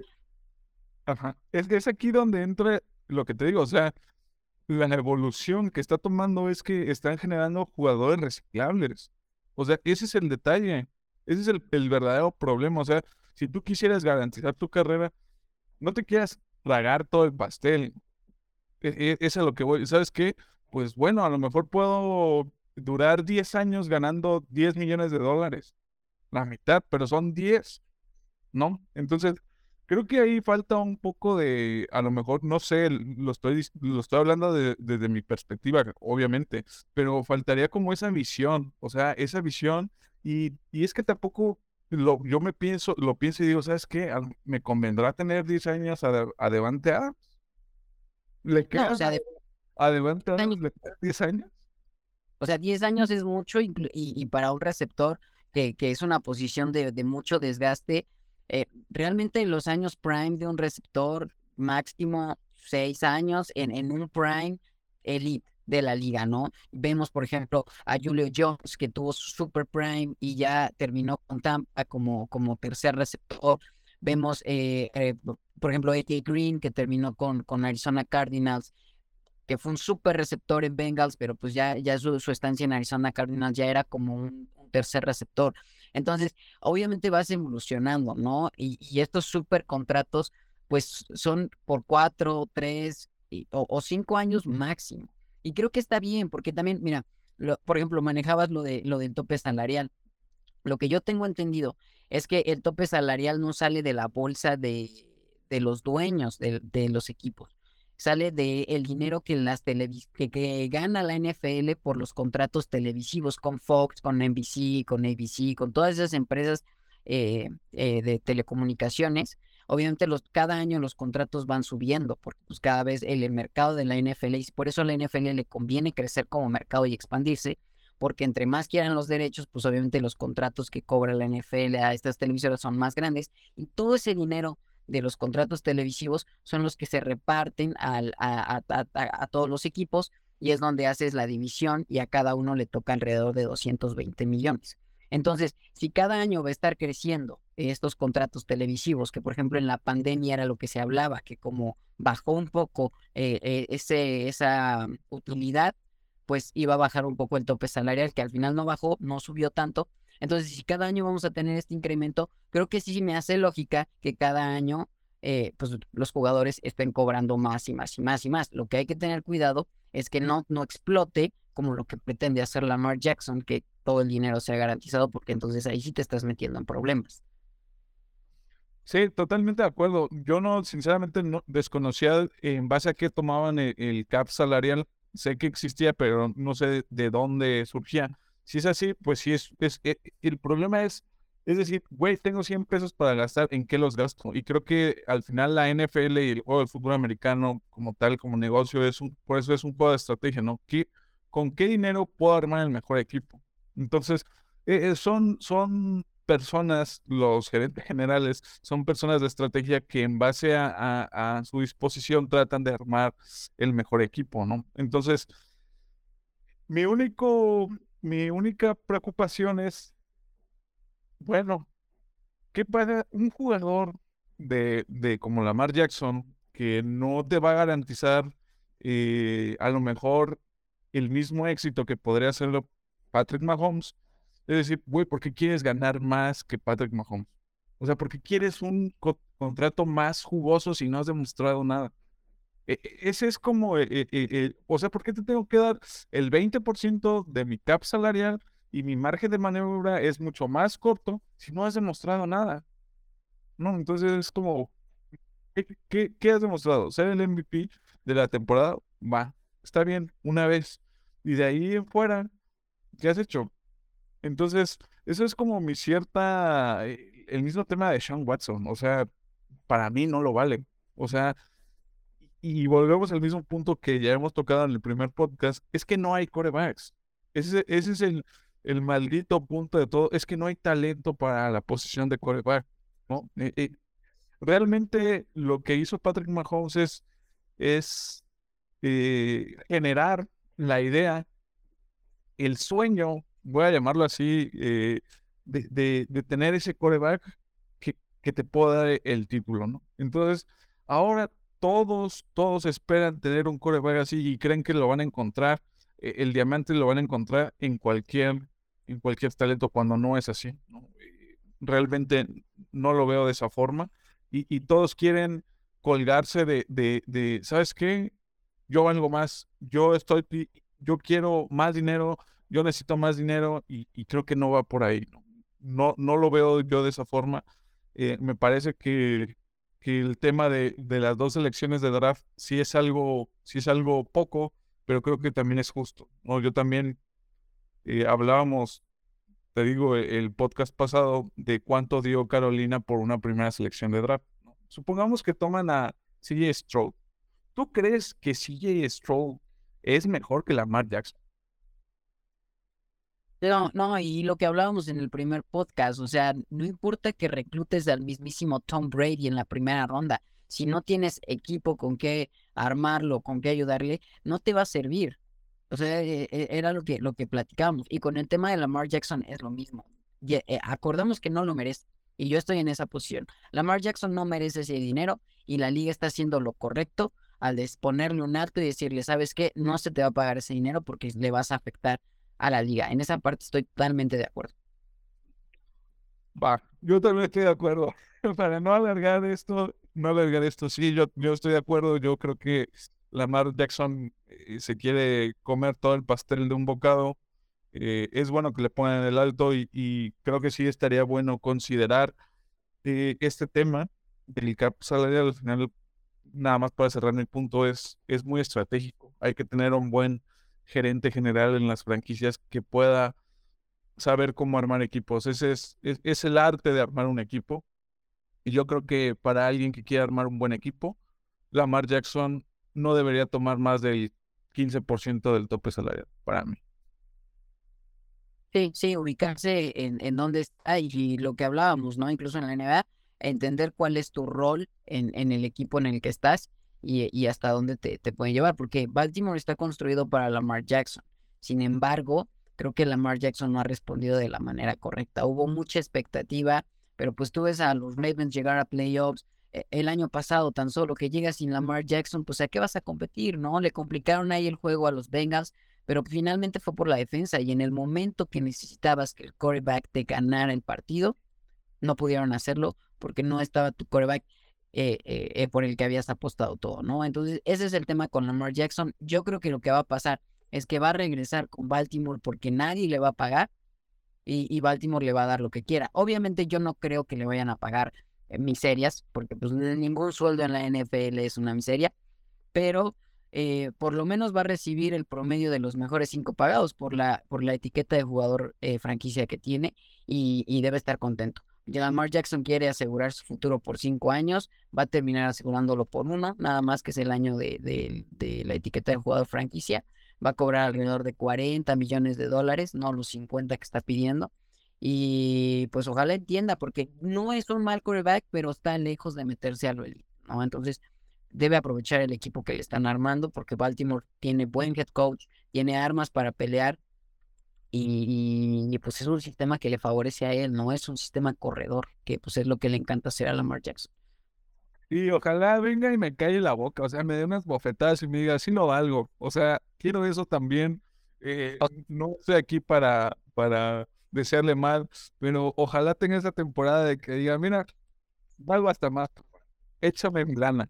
Ajá. Es, es aquí donde entra lo que te digo, o sea, la evolución que está tomando es que están generando jugadores reciclables. O sea, ese es el detalle. Ese es el, el verdadero problema. O sea, si tú quisieras garantizar tu carrera, no te quieras tragar todo el pastel. E, e, es a lo que voy. ¿Sabes qué? Pues bueno, a lo mejor puedo durar 10 años ganando 10 millones de dólares. La mitad, pero son 10, ¿no? Entonces, creo que ahí falta un poco de, a lo mejor, no sé, lo estoy, lo estoy hablando desde mi perspectiva, obviamente, pero faltaría como esa visión, o sea, esa visión, y, y es que tampoco lo, yo me pienso, lo pienso y digo, ¿sabes qué? Me convendrá tener 10 años a, adelante a ¿Le queda o sea, de, adelante 10 años? O sea, 10 años es mucho y, para un receptor que, que es una posición de, de mucho desgaste, eh, realmente los años prime de un receptor máximo 6 años en, en un prime elite de la liga, ¿no? Vemos, por ejemplo, a Julio Jones, que tuvo su super prime y ya terminó con Tampa como, como tercer receptor. Vemos, eh, eh, por ejemplo, A.T. Green, que terminó con, con Arizona Cardinals. que fue un súper receptor en Bengals, pero pues ya, ya su, estancia en Arizona Cardinals ya era como un, tercer receptor. Entonces, obviamente vas evolucionando, ¿no? Y, estos súper contratos, pues son por cuatro, tres o, cinco años máximo. Y creo que está bien, porque también, mira, por ejemplo, manejabas lo, de, lo del tope salarial. Lo que yo tengo entendido es que el tope salarial no sale de la bolsa de, de los dueños de, de los equipos sale del el dinero que, las que, que, gana la NFL por los contratos televisivos con Fox, con NBC, con ABC, con todas esas empresas eh, eh, de telecomunicaciones. Obviamente los, cada año los contratos van subiendo porque pues, cada vez el, mercado de la NFL, y por eso a la NFL le conviene crecer como mercado y expandirse, porque entre más quieran los derechos, pues obviamente los contratos que cobra la NFL a estas televisoras son más grandes y todo ese dinero de los contratos televisivos son los que se reparten al, a, a, todos los equipos y es donde haces la división y a cada uno le toca alrededor de 220 millones. Entonces, si cada año va a estar creciendo estos contratos televisivos, que por ejemplo en la pandemia era lo que se hablaba, que como bajó un poco eh, eh, ese, esa utilidad, pues iba a bajar un poco el tope salarial, que al final no bajó, no subió tanto, entonces, si cada año vamos a tener este incremento, creo que sí me hace lógica que cada año eh, pues, los jugadores estén cobrando más y más y más y más. Lo que hay que tener cuidado es que no, no explote como lo que pretende hacer Lamar Jackson, que todo el dinero sea garantizado, porque entonces ahí sí te estás metiendo en problemas. Sí, totalmente de acuerdo. Yo no, sinceramente, no desconocía en base a qué tomaban el, cap salarial. Sé que existía, pero no sé de dónde surgía. Si es así, pues sí, es, es, eh, el problema es, es decir, güey, tengo 100 pesos para gastar, ¿en qué los gasto? Y creo que al final la NFL y el juego del fútbol americano como tal, como negocio, es un, por eso es un juego de estrategia, ¿no? ¿Qué, ¿Con qué dinero puedo armar el mejor equipo? Entonces, eh, eh, son, son personas, los gerentes generales, son personas de estrategia que en base a, a, a su disposición tratan de armar el mejor equipo, ¿no? Entonces, mi único mi única preocupación es, bueno, ¿qué para un jugador de, de como Lamar Jackson que no te va a garantizar eh, a lo mejor el mismo éxito que podría hacerlo Patrick Mahomes? Es decir, güey, ¿por qué quieres ganar más que Patrick Mahomes? O sea, ¿por qué quieres un contrato más jugoso si no has demostrado nada? E, e, ese es como, o sea, ¿por qué te tengo que dar el 20% de mi cap salarial y mi margen de maniobra es mucho más corto si no has demostrado nada? No, entonces es como, ¿qué, qué, has demostrado? ¿Ser el MVP de la temporada? Va, está bien, una vez. Y de ahí en fuera, ¿qué has hecho? Entonces, eso es como mi cierta, eh, el mismo tema de Sean Watson, o sea, para mí no lo vale. O sea, y volvemos al mismo punto que ya hemos tocado en el primer podcast, es que no hay corebacks. Ese, ese es el, el maldito punto de todo, es que no hay talento para la posición de coreback. ¿no? Eh, eh, realmente lo que hizo Patrick Mahomes es, es eh, generar la idea, el sueño, voy a llamarlo así, de, de, tener ese coreback que, que te pueda dar el título. ¿no? Entonces, ahora todos, todos esperan tener un coreback así y creen que lo van a encontrar, e, el diamante lo van a encontrar en cualquier, en cualquier talento cuando no es así. Eh, realmente no lo veo de esa forma y, todos quieren colgarse de, de, ¿sabes qué? Yo valgo más, yo estoy, yo quiero más dinero, yo necesito más dinero y, creo que no va por ahí. No, no, lo veo yo de esa forma. Eh, me parece que que el tema de, de, las dos elecciones de draft sí es algo, sí es algo poco, pero creo que también es justo. ¿no? Yo también eh, hablábamos, te digo, e, el podcast pasado de cuánto dio Carolina por una primera selección de draft. Supongamos que toman a CJ Stroll. ¿Tú crees que CJ Stroll es mejor que Lamar Jackson? No, no, y lo que hablábamos en el primer podcast, o sea, no importa que reclutes al mismísimo Tom Brady en la primera ronda, si no tienes equipo con qué armarlo, con qué ayudarle, no te va a servir. O sea, e, e, era lo que, lo que platicábamos. Y con el tema de Lamar Jackson es lo mismo. Eh, acordamos que no lo merece. Y yo estoy en esa posición. Lamar Jackson no merece ese dinero y la liga está haciendo lo correcto al ponerle un alto y decirle, ¿sabes qué? No se te va a pagar ese dinero porque le vas a afectar a la liga. En esa parte estoy totalmente de acuerdo. Va, yo también estoy de acuerdo. Para no alargar esto, no alargar esto, sí, yo, yo estoy de acuerdo. Yo creo que Lamar Jackson eh, se quiere comer todo el pastel de un bocado. Eh, es bueno que le pongan el alto y, creo que sí estaría bueno considerar eh, este tema del cap salarial. Al final, nada más para cerrar mi punto, es, es muy estratégico. Hay que tener un buen gerente general en las franquicias que pueda saber cómo armar equipos. Ese es, es, el arte de armar un equipo. Y yo creo que para alguien que quiera armar un buen equipo, Lamar Jackson no debería tomar más del 15% del tope salarial, para mí. Sí, sí, ubicarse en, en dónde está y lo que hablábamos, ¿no? Incluso en la NBA, entender cuál es tu rol en, en el equipo en el que estás y, y hasta dónde te, te puede llevar, porque Baltimore está construido para Lamar Jackson. Sin embargo, creo que Lamar Jackson no ha respondido de la manera correcta. Hubo mucha expectativa, pero pues tú ves a los Ravens llegar a playoffs e, el año pasado tan solo que llega sin Lamar Jackson, pues a qué vas a competir, ¿no? Le complicaron ahí el juego a los Bengals, pero finalmente fue por la defensa y en el momento que necesitabas que el quarterback te ganara el partido, no pudieron hacerlo porque no estaba tu quarterback eh, eh, eh, por el que habías apostado todo, ¿no? Entonces, ese es el tema con Lamar Jackson. Yo creo que lo que va a pasar es que va a regresar con Baltimore porque nadie le va a pagar y, Baltimore le va a dar lo que quiera. Obviamente yo no creo que le vayan a pagar eh, miserias, porque pues ningún sueldo en la NFL es una miseria, pero eh, por lo menos va a recibir el promedio de los mejores cinco pagados por la, por la etiqueta de jugador franquicia que tiene y, debe estar contento. Lamar Jackson quiere asegurar su futuro por cinco años, va a terminar asegurándolo por una, nada más que es el año de, de la etiqueta de jugador franquicia va a cobrar alrededor de 40 millones de dólares, no los 50 que está pidiendo. Y pues ojalá entienda, porque no es un mal quarterback, pero está lejos de meterse a lo elite, ¿no? Entonces debe aprovechar el equipo que le están armando, porque Baltimore tiene buen head coach, tiene armas para pelear. Y, pues es un sistema que le favorece a él, no es un sistema corredor, que pues es lo que le encanta hacer a Lamar Jackson. Y ojalá venga y me calle la boca, o sea, me dé unas bofetadas y me diga, sí no valgo. O sea, quiero eso también. Eh, no estoy aquí para, para desearle mal, pero ojalá tenga esa temporada de que diga, mira, valgo hasta más, échame mi lana.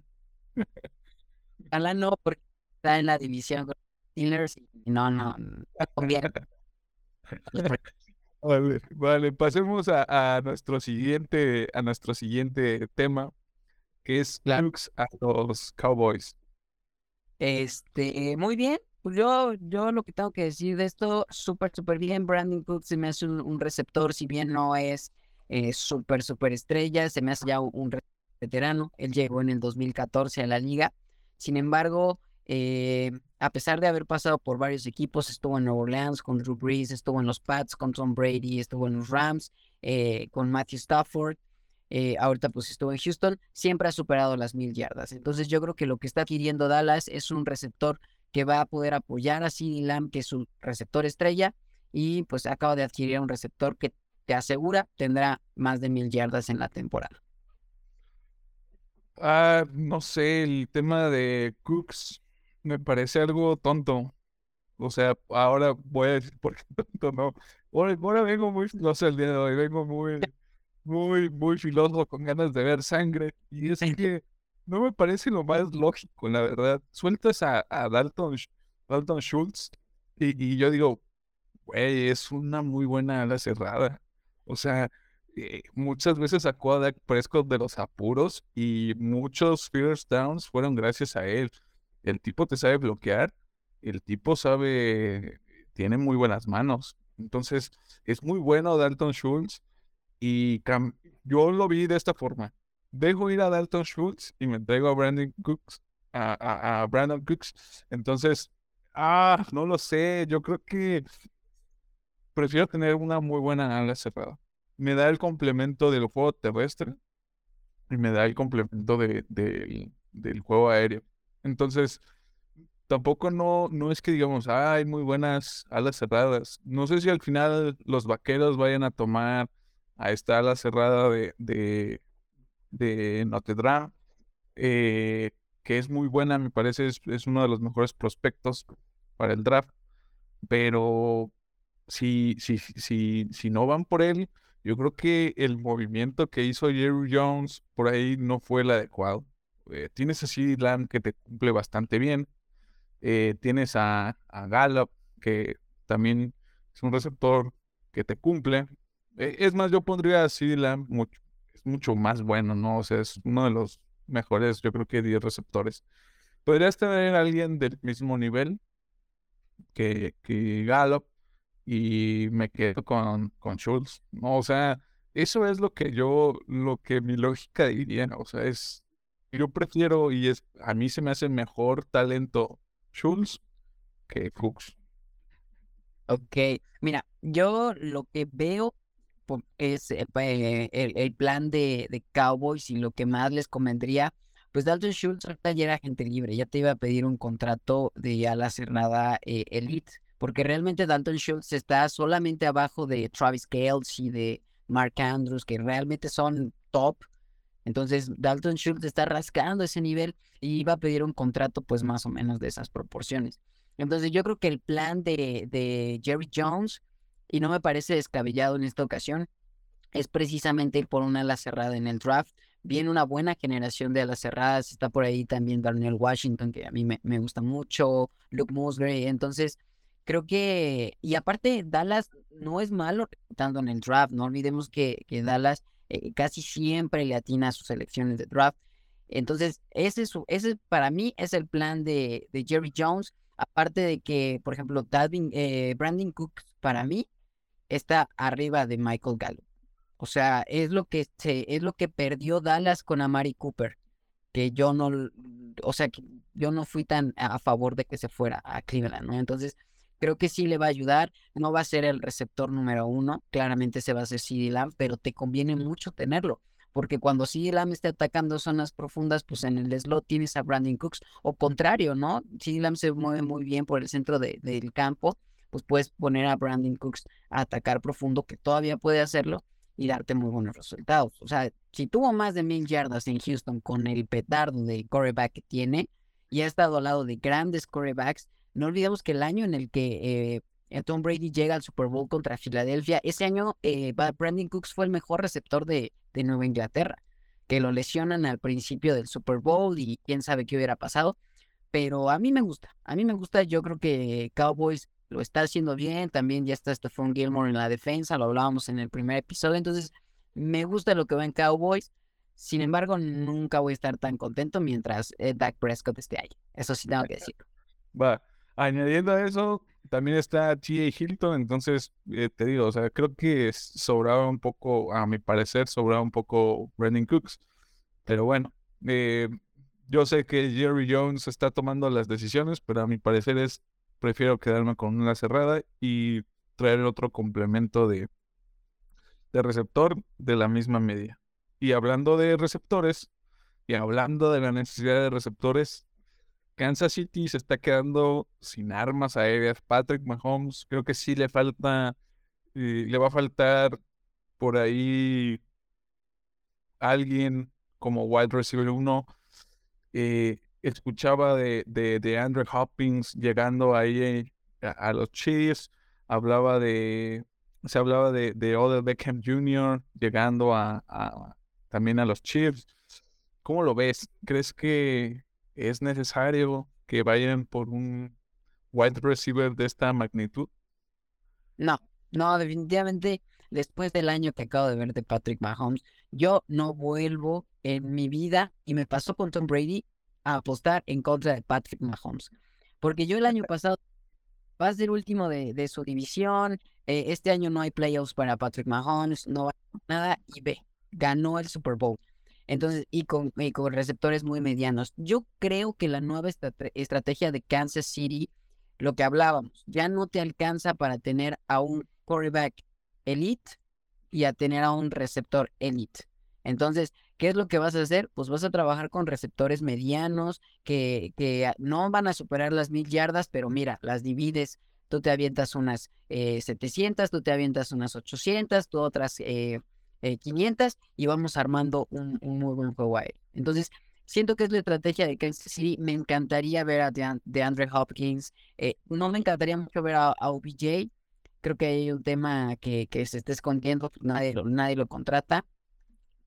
Ojalá no, porque está en la división con Steelers y no, no, no conviene. Vale, vale, pasemos a, a, nuestro siguiente, a nuestro siguiente tema, que es Cooks a los Cowboys. Este, muy bien. Pues yo, yo lo que tengo que decir de esto, súper, súper bien. Brandon Cooks se me hace un, receptor, si bien no es eh, súper, súper estrella, se me hace ya un, veterano. Él llegó en el 2014 a la liga. Sin embargo, eh, a pesar de haber pasado por varios equipos, estuvo en Nueva Orleans con Drew Brees, estuvo en los Pats con Tom Brady, estuvo en los Rams eh, con Matthew Stafford. Eh, ahorita pues estuvo en Houston, siempre ha superado las mil yardas. Entonces yo creo que lo que está adquiriendo Dallas es un receptor que va a poder apoyar a CeeDee Lamb, que es su receptor estrella, y pues acaba de adquirir un receptor que te asegura tendrá más de mil yardas en la temporada. Ah, no sé, el tema de Cooks me parece algo tonto. O sea, ahora voy a decir por qué tonto no. Ahora, vengo muy, sé, el día de hoy vengo muy muy, muy filoso, con ganas de ver sangre. Y es que no me parece lo más lógico, la verdad. Sueltas a, a Dalton, Dalton Schultz y, yo digo, güey, es una muy buena ala cerrada. O sea, eh, muchas veces sacó a Dak Prescott de los apuros y muchos first downs fueron gracias a él. El tipo te sabe bloquear, el tipo sabe, tiene muy buenas manos. Entonces, es muy bueno Dalton Schultz y yo lo vi de esta forma. Dejo ir a Dalton Schultz y me entrego a Brandon Cooks. A, Brandon Cooks. Entonces, ah, no lo sé. Yo creo que prefiero tener una muy buena ala cerrada. Me da el complemento del juego terrestre y me da el complemento de, del juego aéreo. Entonces, tampoco no, no es que digamos, hay muy buenas alas cerradas. No sé si al final los vaqueros vayan a tomar Ahí está la cerrada de, de, Notre Dame. Eh, que es muy buena, me parece, es, es uno de los mejores prospectos para el draft, pero si, si, si, si no van por él, yo creo que el movimiento que hizo Jerry Jones por ahí no fue el adecuado. Eh, tienes a CD Lamb que te cumple bastante bien. Eh, tienes a, a, Gallup que también es un receptor que te cumple. Eh, es más, yo pondría a CD Lamb mucho, es mucho más bueno, ¿no? O sea, es uno de los mejores, yo creo que 10 receptores. Podrías tener a alguien del mismo nivel que, que Gallup, y me quedo con, con Schultz. ¿no? O sea, eso es lo que yo, lo que mi lógica diría, o sea, es, yo prefiero y es, a mí se me hace mejor talento Schultz que Fuchs. Ok, mira, yo lo que veo es eh, el, el, plan de, de, Cowboys y lo que más les convendría, pues Dalton Schultz ya era gente libre, ya te iba a pedir un contrato de ala cerrada eh, elite porque realmente Dalton Schultz está solamente abajo de Travis Kelce y de Mark Andrews, que realmente son top. Entonces, Dalton Schultz está rascando ese nivel y va a pedir un contrato, pues más o menos de esas proporciones. Entonces, yo creo que el plan de, de Jerry Jones, y no me parece descabellado en esta ocasión, es precisamente ir por una ala cerrada en el draft. Viene una buena generación de alas cerradas. Está por ahí también Daniel Washington, que a mí me, me gusta mucho, Luke Musgrave. Entonces, creo que, y aparte, Dallas no es malo tanto en el draft, no olvidemos que, que Dallas eh, casi siempre le atina a sus elecciones de draft. Entonces, ese, es ese para mí es el plan de, de Jerry Jones, aparte de que, por ejemplo, eh, Brandon Cooks para mí está arriba de Michael Gallup. O sea, es lo que se, es lo que perdió Dallas con Amari Cooper, que yo no, o sea, que yo no fui tan a favor de que se fuera a Cleveland, ¿no? Entonces, Creo que sí le va a ayudar. No va a ser el receptor número uno. Claramente se va a hacer CD Lamb, pero te conviene mucho tenerlo. Porque cuando CD Lamb esté atacando zonas profundas, pues en el slot tienes a Brandon Cooks. O contrario, ¿no? CD Lamb se mueve muy bien por el centro del campo. Pues puedes poner a Brandon Cooks a atacar profundo, que todavía puede hacerlo y darte muy buenos resultados. O sea, si tuvo más de mil yardas en Houston con el petardo de coreback que tiene y ha estado al lado de grandes corebacks, no olvidemos que el año en el que eh, Tom Brady llega al Super Bowl contra Filadelfia, ese año eh, Brandon Cooks fue el mejor receptor de, de Nueva Inglaterra, que lo lesionan al principio del Super Bowl y quién sabe qué hubiera pasado. Pero a mí me gusta, a mí me gusta, yo creo que Cowboys lo está haciendo bien, también ya está Stephon Gilmore en la defensa, lo hablábamos en el primer episodio, entonces me gusta lo que va en Cowboys, sin embargo nunca voy a estar tan contento mientras eh, Dak Prescott esté ahí, eso sí tengo que decir. Va, Añadiendo a eso, también está T.A. Hilton, entonces eh, te digo, o sea, creo que sobraba un poco, a mi parecer, sobraba un poco Brandon Cooks, pero bueno, eh, yo sé que Jerry Jones está tomando las decisiones, pero a mi parecer es, prefiero quedarme con una cerrada y traer otro complemento de, de receptor de la misma media. Y hablando de receptores, y hablando de la necesidad de receptores, Kansas City se está quedando sin armas aéreas. Patrick Mahomes, creo que sí le falta, eh, le va a faltar por ahí alguien como wide receiver 1. Eh, escuchaba de, de, Andrew Hopkins llegando ahí a, los Chiefs. Hablaba de, se hablaba de, de Odell Beckham Jr. llegando a, también a los Chiefs. ¿Cómo lo ves? ¿Crees que ¿Es necesario que vayan por un wide receiver de esta magnitud? No, no, definitivamente después del año que acabo de ver de Patrick Mahomes, yo no vuelvo en mi vida, y me pasó con Tom Brady, a apostar en contra de Patrick Mahomes. Porque yo el año pasado va a ser último de, de su división, eh, este año no hay playoffs para Patrick Mahomes, no va a nada, y ve, ganó el Super Bowl. Entonces, y con, con receptores muy medianos. Yo creo que la nueva estrategia de Kansas City, lo que hablábamos, ya no te alcanza para tener a un quarterback elite y a tener a un receptor elite. Entonces, ¿qué es lo que vas a hacer? Pues vas a trabajar con receptores medianos que, que no van a superar las mil yardas, pero mira, las divides. Tú te avientas unas 700, eh, tú te avientas unas 800, tú otras eh, 500 eh, y vamos armando un, muy buen juego aéreo. Entonces, siento que es la estrategia de Kansas City. Me encantaría ver a DeAndre Hopkins. Eh, no me encantaría mucho ver a, OBJ. Creo que hay un tema que, se está escondiendo, nadie, lo, nadie lo contrata.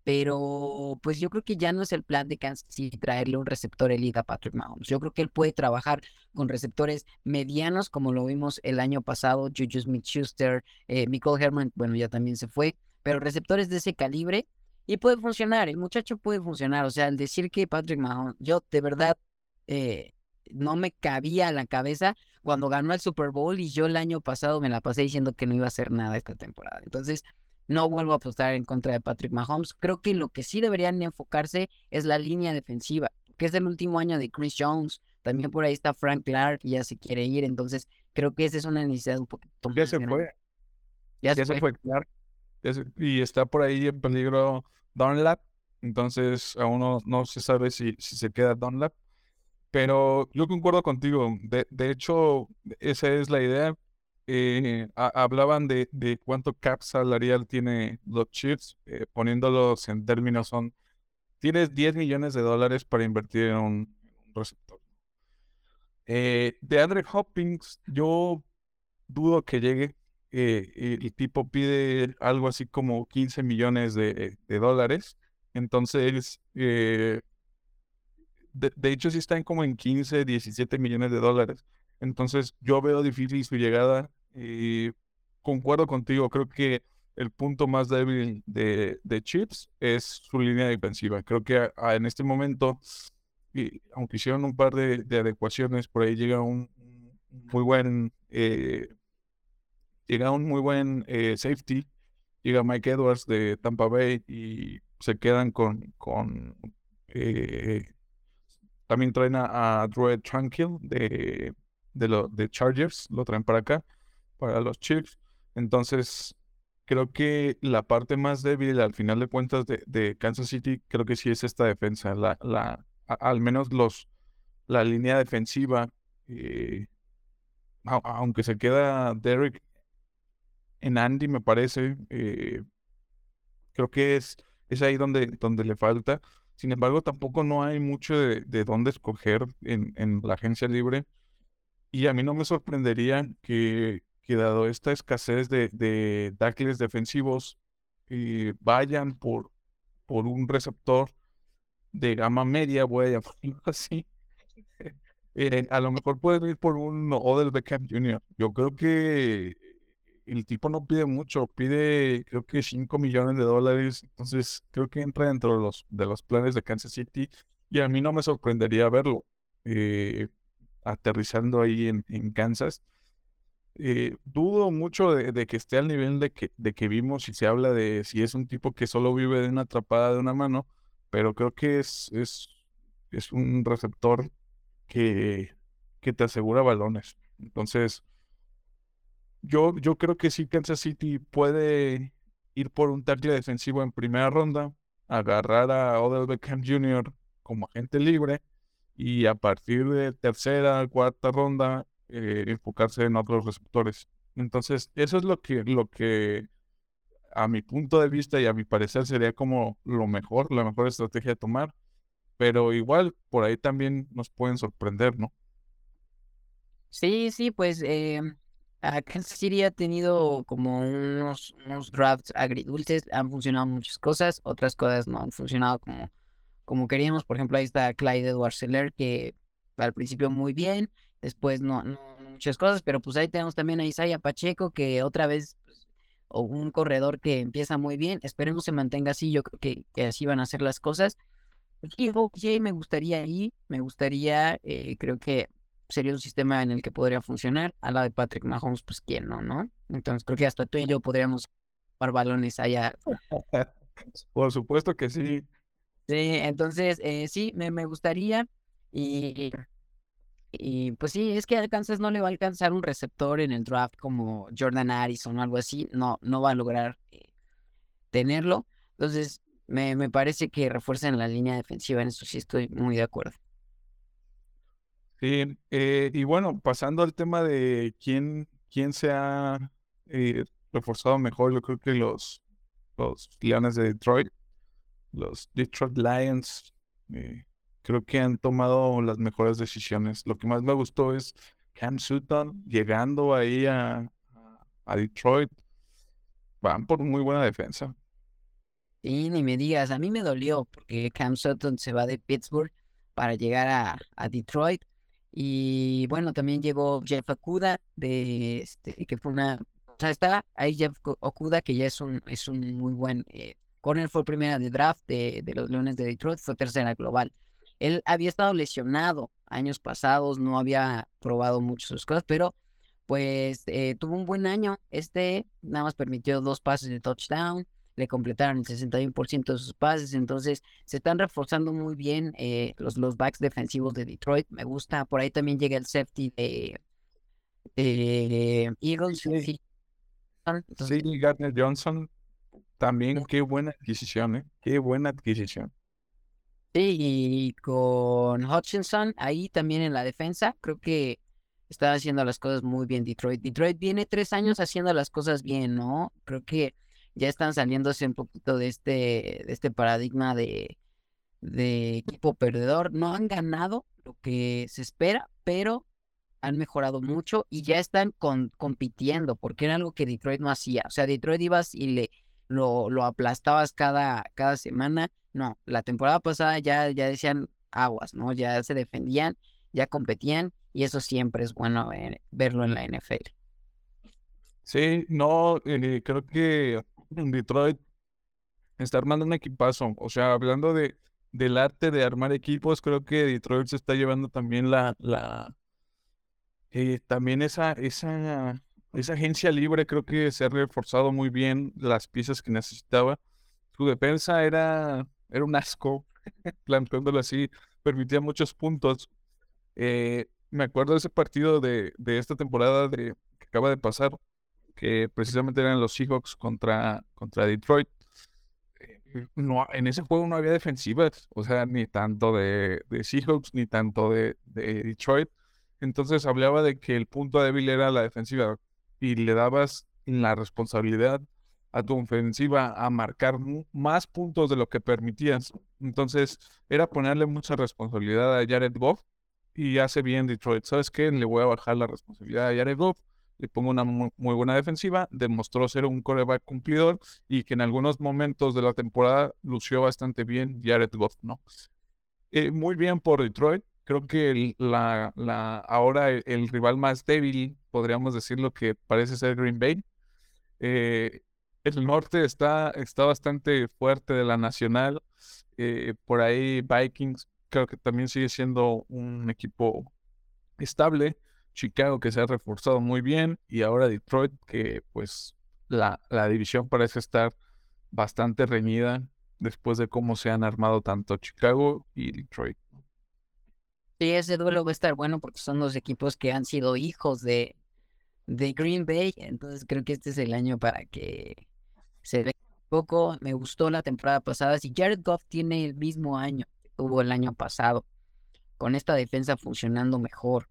Pero pues yo creo que ya no es el plan de Kansas City traerle un receptor elite a Patrick Mahomes. Yo creo que él puede trabajar con receptores medianos, como lo vimos el año pasado, Juju Smith-Schuster, eh, Michael Herman, bueno, ya también se fue, pero receptores de ese calibre y puede funcionar, el muchacho puede funcionar. O sea, al decir que Patrick Mahomes, yo de verdad eh, no me cabía a la cabeza cuando ganó el Super Bowl y yo el año pasado me la pasé diciendo que no iba a hacer nada esta temporada. Entonces, no vuelvo a apostar en contra de Patrick Mahomes. Creo que lo que sí deberían enfocarse es la línea defensiva, que es el último año de Chris Jones. También por ahí está Frank Clark, y ya se quiere ir. Entonces, creo que esa es una necesidad un poquito Ya se fue. Ya, se, fue. Clark. Y está por ahí en peligro Dunlap, entonces aún no, se sabe si, si, se queda Dunlap, pero yo concuerdo contigo, de, de hecho esa es la idea. Eh, hablaban de, de, cuánto cap salarial tiene los Chiefs, eh, poniéndolos en términos son, tienes 10 millones de dólares para invertir en un, receptor. Eh, de Andre Hopkins, yo dudo que llegue, eh, el tipo pide algo así como 15 millones de, dólares. Entonces, eh, de, hecho, sí están como en 15, 17 millones de dólares. Entonces, yo veo difícil su llegada. y concuerdo contigo, creo que el punto más débil de, de Chips es su línea defensiva. Creo que en este momento, y, aunque hicieron un par de, adecuaciones, por ahí llega un muy buen eh, llega un muy buen eh, safety, llega Mike Edwards de Tampa Bay y se quedan con, con eh, también traen a, a Drew Tranquil de, de, de Chargers, lo traen para acá, para los Chiefs. Entonces, creo que la parte más débil al final de cuentas de, de Kansas City, creo que sí es esta defensa, la, la, al menos los, la línea defensiva, eh, aunque se queda Derrick en Andy, me parece. Eh, creo que es, es ahí donde, donde le falta. Sin embargo, tampoco no hay mucho de, de dónde escoger en, en, la agencia libre. Y a mí no me sorprendería que, dado esta escasez de, de tackles defensivos, eh, vayan por, por un receptor de gama media, voy a llamarlo así. Eh, a lo mejor pueden ir por un Odell Beckham Jr. Yo creo que el tipo no pide mucho, pide creo que 5 millones de dólares, entonces creo que entra dentro de los, de los planes de Kansas City y a mí no me sorprendería verlo eh, aterrizando ahí en, en Kansas. Eh, dudo mucho de, que esté al nivel de que, de que vimos y se habla de si es un tipo que solo vive de una atrapada de una mano, pero creo que es, es, es un receptor que, que te asegura balones. Entonces, yo, yo creo que sí, Kansas City puede ir por un tackle defensivo en primera ronda, agarrar a Odell Beckham Jr. como agente libre y a partir de tercera, cuarta ronda, eh, enfocarse en otros receptores. Entonces, eso es lo que, lo que a mi punto de vista y a mi parecer sería como lo mejor, la mejor estrategia de tomar. Pero igual, por ahí también nos pueden sorprender, ¿no? Sí, sí, pues eh, Kansas City ha tenido como unos, unos drafts agridulces, han funcionado muchas cosas, otras cosas no han funcionado como, como queríamos. Por ejemplo, ahí está Clyde Edwards Seller, que al principio muy bien, después no, no muchas cosas, pero pues ahí tenemos también a Isaiah Pacheco, que otra vez, pues, un corredor que empieza muy bien, esperemos se mantenga así, yo creo que, que así van a ser las cosas. Y me gustaría ahí, me gustaría, eh, creo que sería un sistema en el que podría funcionar. A la de Patrick Mahomes, pues quién no, ¿no? Entonces creo que hasta tú y yo podríamos jugar balones allá. Por supuesto que sí. Sí, entonces eh, sí, me, me gustaría. Y, y pues sí, es que a Kansas no le va a alcanzar un receptor en el draft como Jordan Harrison o algo así. No, no va a lograr eh, tenerlo. Entonces, me, me parece que refuerzan la línea defensiva. En eso sí estoy muy de acuerdo. Sí, eh, y bueno, pasando al tema de quién, quién se ha eh, reforzado mejor, yo creo que los, los Leones de Detroit, los Detroit Lions, eh, creo que han tomado las mejores decisiones. Lo que más me gustó es Cam Sutton llegando ahí a, a Detroit. Van por muy buena defensa. Sí, ni me digas, a mí me dolió porque Cam Sutton se va de Pittsburgh para llegar a, a Detroit. Y bueno, también llegó Jeff Okuda, de este, que fue una. O sea, está ahí Jeff Okuda, que ya es un, es un muy buen eh, corner, fue primera de draft de, de los Leones de Detroit, fue tercera global. Él había estado lesionado años pasados, no había probado muchas sus cosas, pero pues eh, tuvo un buen año. Este nada más permitió dos pases de touchdown, le completaron el 61% de sus pases, entonces se están reforzando muy bien eh, los, los backs defensivos de Detroit. Me gusta, por ahí también llega el safety de, Eagles. Sí, sí Gardner Johnson, también qué buena adquisición, ¿eh? Qué buena adquisición. Sí, y con Hutchinson ahí también en la defensa, creo que está haciendo las cosas muy bien Detroit. Detroit viene tres años haciendo las cosas bien, ¿no? Creo que ya están saliéndose un poquito de este, de este paradigma de, de equipo perdedor. No han ganado lo que se espera, pero han mejorado mucho y ya están compitiendo, porque era algo que Detroit no hacía. O sea, Detroit ibas y le lo, lo aplastabas cada, cada semana no, la temporada pasada ya, ya decían aguas, ¿no? Ya se defendían, ya competían y eso siempre es bueno eh, verlo en la NFL. Sí, no, eh, creo que Detroit está armando un equipazo. O sea, hablando de del arte de armar equipos, creo que Detroit se está llevando también la, la eh, también esa, esa, esa agencia libre, creo que se ha reforzado muy bien las piezas que necesitaba. Su defensa era era un asco, planteándolo así, permitía muchos puntos. Eh, me acuerdo de ese partido de, de esta temporada de, que acaba de pasar, que precisamente eran los Seahawks contra, contra Detroit. Eh, no, en ese juego no había defensivas, o sea, ni tanto de, de Seahawks ni tanto de, de Detroit. Entonces hablaba de que el punto débil era la defensiva y le dabas la responsabilidad a tu ofensiva a marcar más puntos de lo que permitías. Entonces, era ponerle mucha responsabilidad a Jared Goff y hace bien Detroit. ¿Sabes qué? Le voy a bajar la responsabilidad a Jared Goff. Le pongo una muy, buena defensiva. Demostró ser un coreback cumplidor y que en algunos momentos de la temporada lució bastante bien Jared Goff, ¿no? Eh, muy bien por Detroit. Creo que la, la, ahora el, el, rival más débil, podríamos decirlo, que parece ser Green Bay. Eh, el norte está, está bastante fuerte de la nacional. Eh, por ahí Vikings creo que también sigue siendo un equipo estable. Chicago que se ha reforzado muy bien y ahora Detroit que pues la, la división parece estar bastante reñida después de cómo se han armado tanto Chicago y Detroit. Sí, ese duelo va a estar bueno porque son dos equipos que han sido hijos de, de Green Bay, entonces creo que este es el año para que se ve poco, me gustó la temporada pasada. Si Jared Goff tiene el mismo año que tuvo el año pasado, con esta defensa funcionando mejor,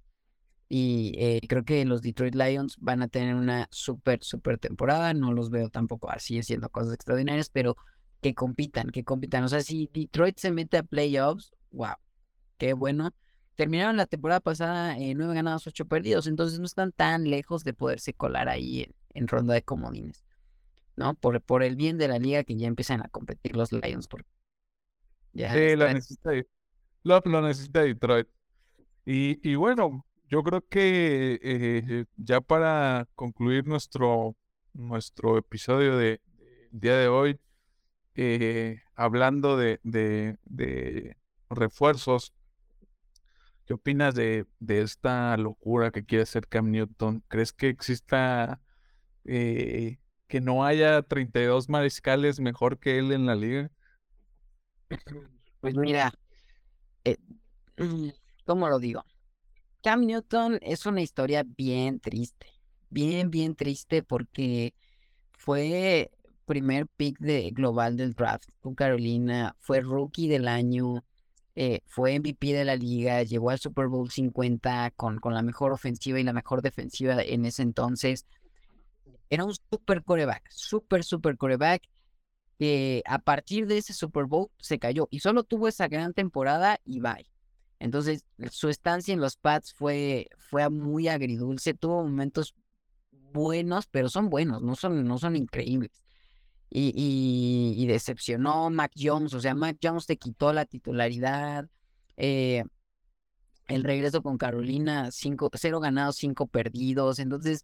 y eh, creo que los Detroit Lions van a tener una súper, súper temporada. No los veo tampoco así haciendo cosas extraordinarias, pero que compitan, que compitan. O sea, si Detroit se mete a playoffs, wow, qué bueno. Terminaron la temporada pasada en nueve ganados, ocho perdidos, entonces no están tan lejos de poderse colar ahí en ronda de comodines. ¿no? Por, por el bien de la liga que ya empiezan a competir los Lions. Por... Ya sí, lo necesita, lo, lo necesita Detroit. Y, y bueno, yo creo que eh, ya para concluir nuestro, nuestro episodio de, día de hoy, eh, hablando de, de, refuerzos, ¿qué opinas de, de esta locura que quiere hacer Cam Newton? ¿Crees que exista eh, que no haya 32 mariscales mejor que él en la liga? Pues mira, eh, ¿cómo lo digo? Cam Newton es una historia bien triste, bien, bien triste porque fue primer pick de global del draft con Carolina, fue rookie del año, eh, fue MVP de la liga, llegó al Super Bowl 50 con, con la mejor ofensiva y la mejor defensiva en ese entonces era un super coreback, super, super coreback. que a partir de ese Super Bowl se cayó y solo tuvo esa gran temporada y bye. Entonces, su estancia en los Pats fue, fue muy agridulce, tuvo momentos buenos, pero son buenos, no son, no son increíbles. Y, y, decepcionó Mac Jones, o sea, Mac Jones te quitó la titularidad. Eh, el regreso con Carolina, cinco, cero ganados, cinco perdidos. Entonces,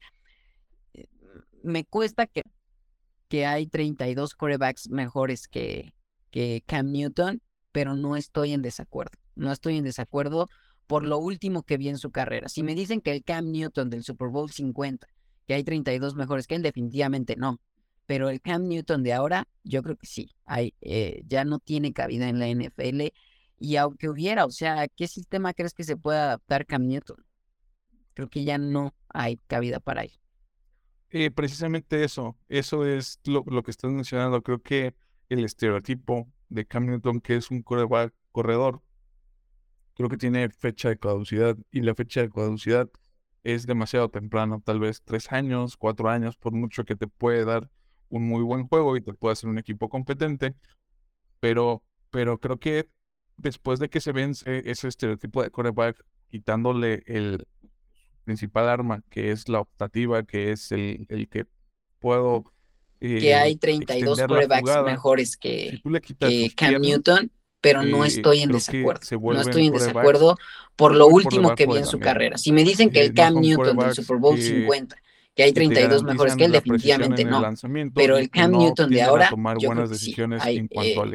eh, me cuesta que, que hay 32 corebacks mejores que, que Cam Newton, pero no estoy en desacuerdo. No estoy en desacuerdo por lo último que vi en su carrera. Si me dicen que el Cam Newton del Super Bowl 50, que hay 32 mejores que él, definitivamente no. Pero el Cam Newton de ahora, yo creo que sí. Eh, ya no tiene cabida en la NFL. Y aunque hubiera, o sea, ¿qué sistema crees que se puede adaptar Cam Newton? Creo que ya no hay cabida para él. Eh, precisamente eso, eso es lo, lo, que estás mencionando. Creo que el estereotipo de Cam Newton, que es un corredor, creo que tiene fecha de caducidad y la fecha de caducidad es demasiado temprano, tal vez tres años, cuatro años, por mucho que te puede dar un muy buen juego y te puede hacer un equipo competente, pero, pero creo que después de que se vence ese estereotipo de quarterback, quitándole el principal arma, que es la optativa, que es el, el que puedo... que hay 32 eh, quarterbacks mejores que, que Cam Newton pero no estoy en desacuerdo. No estoy en desacuerdo por lo último que vi en su carrera. Si me dicen que el Cam Newton del Super Bowl 50 que hay 32 mejores que él, definitivamente no. Pero el Cam Newton de ahora, yo creo que sí, eh,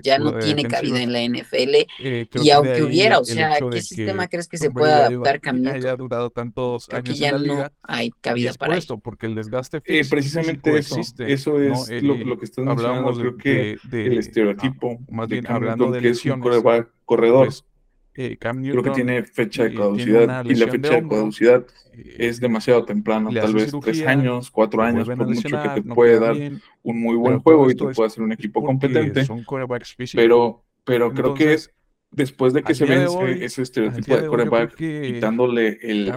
ya no tiene cabida en la NFL. Eh, y aunque hubiera, o sea, ¿qué sistema crees que se puede adaptar Cam Newton? Haya durado tantos creo que ya no hay cabida para esto, porque el desgaste eh, precisamente eso, eso es lo, que estás mencionando, creo que el estereotipo, más bien hablando de que es un corredor, eh, Creo que tiene fecha de caducidad y la fecha de, caducidad eh, es demasiado temprano, tal vez tres años, cuatro años, por mucho que te puede dar un muy buen juego y te puede hacer un equipo competente. Pero, pero creo que después de que se vence ese estereotipo de coreback, quitándole el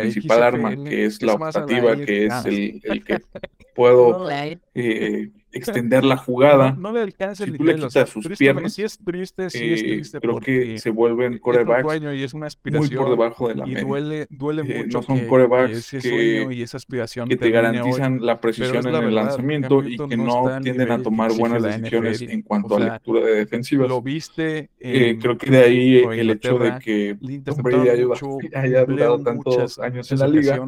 principal arma, que es la optativa, que es el, el que puedo eh, extender la jugada. No, le alcanza si tú le quitas sus piernas, sí es triste, sí es eh, triste creo que se vuelven corebacks y es una aspiración muy por debajo de la media. Y duele, duele eh, mucho no son corebacks ese sueño y esa aspiración que te garantizan la precisión en el lanzamiento y que no tienden a tomar buenas decisiones en cuanto a lectura de defensivas. Lo viste. Eh, creo que de ahí el hecho de que Tom Brady haya durado tantos años en la liga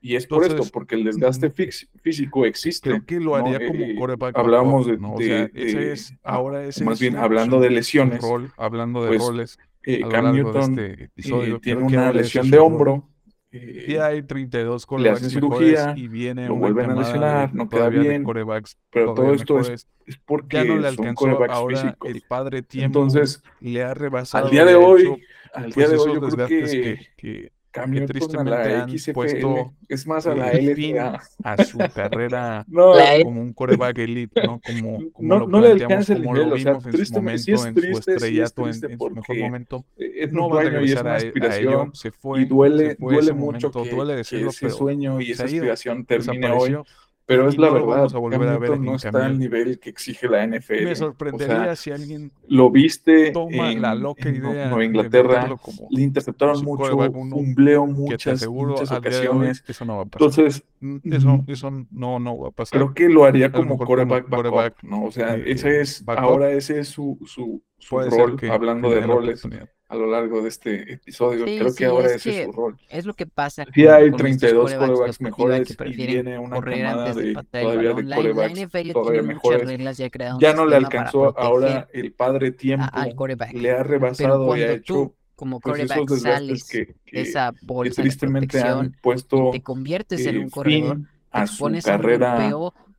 y es por esto, porque el desgaste físico existe. Creo que lo haría como eh, coreback. Hablamos de, ¿no? es, ahora ese más bien hablando de lesiones. Rol, hablando de pues, roles. Eh, Cam Newton este episodio, tiene una lesión de hombro. Eh, hay 32 le hacen cirugía y viene lo vuelven a lesionar, no queda bien. Pero todo esto es, es, porque ya no le alcanzó ahora físicos. el padre tiempo Entonces, le ha rebasado. Al día de hoy, al día de hoy yo creo que, que Cambio tristemente a la han puesto es más a la LFA. a su carrera no, como un coreback elite, ¿no? Como, como no, lo no le alcanza el nivel, o sea, en su momento, sí es triste, en su estrellato, sí es en, en, su mejor momento. Es no va a regresar a, a, ello, se fue, y duele, se fue duele mucho momento, que, duele decirlo, que ese pero sueño y esa aspiración termine hoy pero es la verdad, a volver a ver no está al nivel que exige la NFL. Me sorprendería o sea, si alguien lo viste toma en, la loca en idea Nueva Inglaterra, le interceptaron mucho, fumbleo muchas, muchas ocasiones. Eso no va a pasar. Entonces, eso, eso no, no va a pasar. Creo que lo haría como backup, ¿no? O sea, eh, ese es, ahora ese es su, su, su rol, hablando de roles a lo largo de este episodio. Creo que ahora ese es su rol. Es lo que pasa. Sí hay 32 corebacks mejores y viene una camada de, todavía de corebacks todavía mejores. Ya, ya no le alcanzó ahora el padre tiempo. Le ha rebasado y ha hecho como pues coreback sales que, que, esa bolsa que tristemente de han puesto te conviertes en un corredor, a su carrera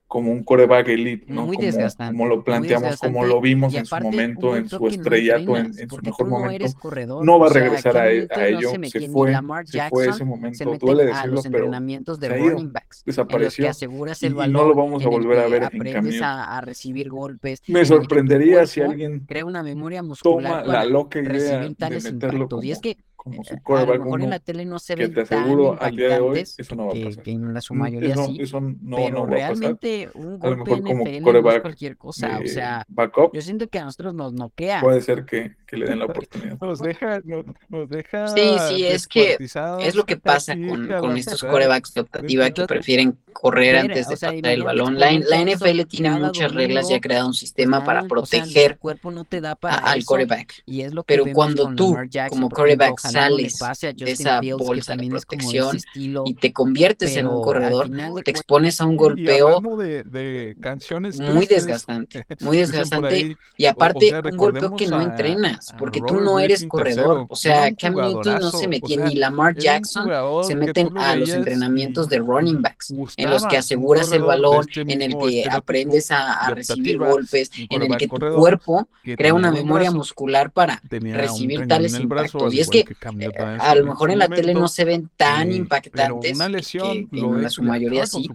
como un coreback elite, ¿no? Muy como, desgastante, como lo planteamos, como lo vimos en su momento, en su estrellato, en, en, su mejor no momento. Corredor, no va a regresar sea, a, a, ello, no se, se, fue, se fue ese momento, duele decirlo, pero de ido, backs, desapareció que aseguras el valor, y no lo vamos a volver a ver en cambio. A, a recibir golpes. Me sorprendería si alguien crea una memoria muscular toma la loca idea de meterlo y es que como su coreback. A lo mejor en la tele no se ven tan impactantes, eso no va a pasar. que, en la su mayoría eso, sí, eso no, pero no realmente un golpe en NFL no es cualquier cosa, o sea, backup, yo siento que a nosotros nos noquea. Puede ser que, que le den la oportunidad. Nos deja, nos, nos deja Sí, sí, es que es lo que pasa con, con estos corebacks de optativa que prefieren correr antes de pasar el balón. La, la NFL tiene muchas reglas y ha creado un sistema para proteger cuerpo no te da para al coreback. Y es lo que Pero cuando tú, como coreback, sales de esa bolsa de protección y te conviertes en un corredor, te expones a un golpeo de, canciones muy desgastante, muy desgastante. Y aparte, un golpeo que no entrenas, porque tú no eres corredor. O sea, Cam Newton no se metía, ni Lamar Jackson se meten a los entrenamientos de running backs, en los que aseguras el balón, en el que aprendes a recibir golpes, en el que tu cuerpo crea una memoria muscular para recibir tales impactos. Y es que, eh, a lo mejor en la tele no se ven tan impactantes, una lesión que, en su mayoría sí,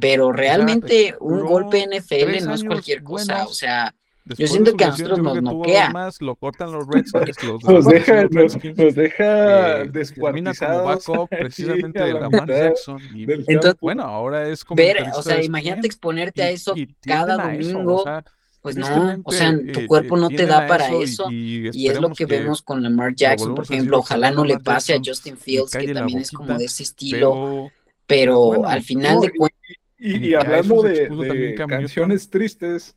pero realmente un golpe NFL no es cualquier cosa, o sea, yo siento que a nosotros nos noquea. Más, lo cortan los Redskins, los nos, deja, nos, nos deja eh, descuartizados. como precisamente de Lamar Jackson. Y, Entonces, bueno, ahora es como. Ver, o sea, imagínate exponerte a eso cada domingo. o sea, pues no, o sea, tu eh, cuerpo no te da para eso. Y, es lo que, vemos con Lamar Jackson, por ejemplo. Ojalá no le pase a Justin Fields, que también es como de ese estilo. Pero, al final de cuentas. Y, hablando de canciones tristes,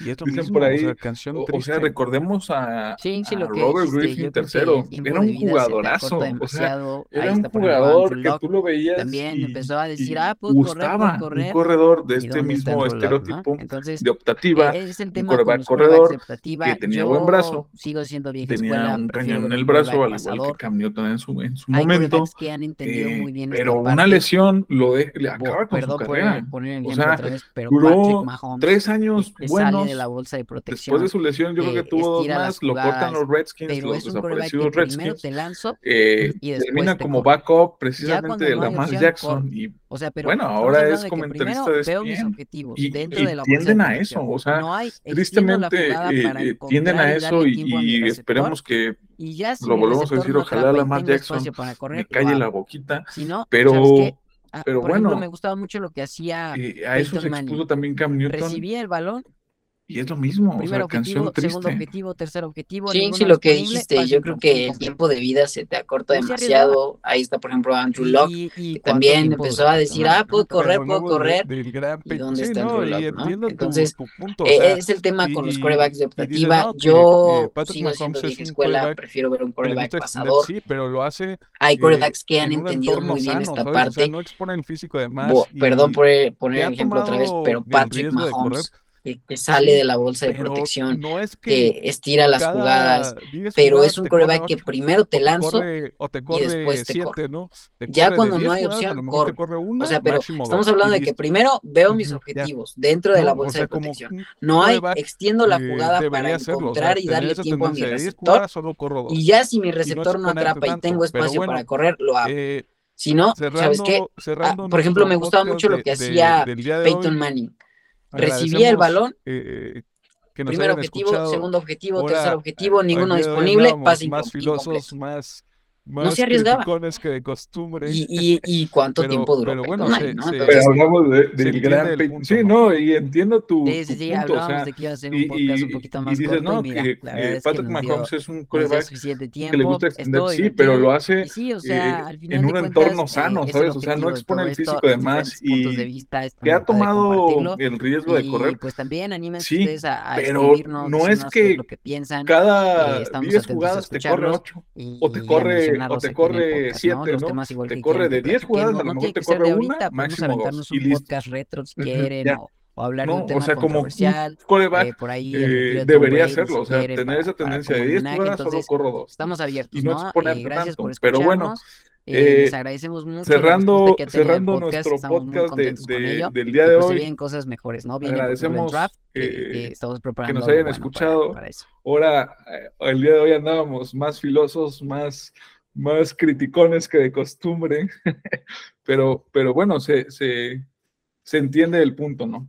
y esto Dicen por ahí, o sea, canción o, sea, recordemos a, sí, sí, lo que Robert Griffin tercero, era un jugadorazo, o sea, era un jugador que tú lo veías también y, empezó a decir, ah, pues gustaba correr, un corredor de este mismo estereotipo Entonces, de optativa, es el tema un corredor que tenía buen brazo, sigo siendo vieja tenía escuela, un cañón en el brazo, al igual que Cam Newton en su, en su momento, bien pero una lesión lo le acaba con su carrera, o sea, duró tres años buenos de la bolsa de protección. Después de su lesión, yo creo que tuvo dos más, lo cortan los Redskins, pero los desaparecidos Redskins. Te lanzo eh, y termina como backup precisamente de Lamar Jackson. Y o sea, pero bueno, ahora es comentarista de veo mis objetivos y, dentro de la tienden a eso, o sea, no hay, tristemente eh, eh, tienden a eso y, y esperemos que y ya lo volvemos a decir, ojalá Lamar Jackson me calle la boquita, si no, pero Ah, pero por bueno, ejemplo, me gustaba mucho lo que hacía. Eh, a eso se expuso también Cam Newton. Recibía el balón y es lo mismo, Primer o sea, objetivo, segundo objetivo, tercer objetivo. Sí, sí, lo que dijiste, yo creo que el tiempo de vida se te acorta demasiado. Ahí está, por ejemplo, Andrew Locke, que también empezó a decir, ah, puedo correr, puedo correr. ¿Y dónde está Andrew Locke? Entonces, eh, es el tema con los corebacks de optativa. Yo sigo siendo de escuela, prefiero ver un coreback pasador. Sí, pero lo hace. Hay corebacks que han entendido muy bien esta parte. no exponen físico de más. Perdón por poner el ejemplo otra vez, pero Patrick Mahomes que, sale de la bolsa de protección, que, estira las jugadas, pero es un coreback que primero te lanzo y después te corre. ya cuando no hay opción, corre. o sea, pero estamos hablando de que primero veo mis objetivos dentro de la bolsa de protección. No hay, extiendo la jugada para encontrar y darle tiempo a mi receptor. Y ya si mi receptor no atrapa y tengo espacio para correr, lo hago. Eh, si no, ¿sabes qué? Ah, por ejemplo, me gustaba mucho lo que hacía Peyton Manning recibía el balón. Eh, primer objetivo, segundo objetivo, tercer objetivo, ninguno disponible, pase más filosos, más no se arriesgaba. que de costumbre. ¿Y, y, y cuánto tiempo duró? Pero bueno, se, ¿no? pero hablamos de, del gran punto, Sí, no, y entiendo tu, sí, sí, sí, punto. O sea, de que iba a ser un podcast un poquito más y dices, corto, no, y mira, que, que Patrick Mahomes es un coreback que le gusta extender, sí, pero lo hace sí, o sea, eh, en un entorno eh, sano, ¿sabes? O sea, no expone el físico de más y que ha tomado el riesgo de correr. pues también anímense ustedes a escribirnos no es que cada 10 jugadas te corre 8 o te corre o te corre 7, ¿no? Te corre de 10 jugadas, a lo mejor te corre una, máximo dos. Y listo. podcast retro si quieren, o, o, hablar de un tema o sea, como un coreback, eh, por ahí eh, debería hacerlo, o sea, tener esa tendencia de 10 jugadas, solo corro 2. Estamos abiertos, ¿no? Eh, gracias por escucharnos. Pero bueno, eh, les agradecemos mucho. Cerrando, cerrando podcast, nuestro podcast de, de, del día de pues, hoy. vienen cosas mejores, ¿no? Viene agradecemos draft, eh, estamos preparando que nos hayan bueno escuchado. Para, para eso. Ahora, el día de hoy andábamos más filosos, más más criticones que de costumbre, pero, pero bueno, se, se, se entiende el punto, ¿no?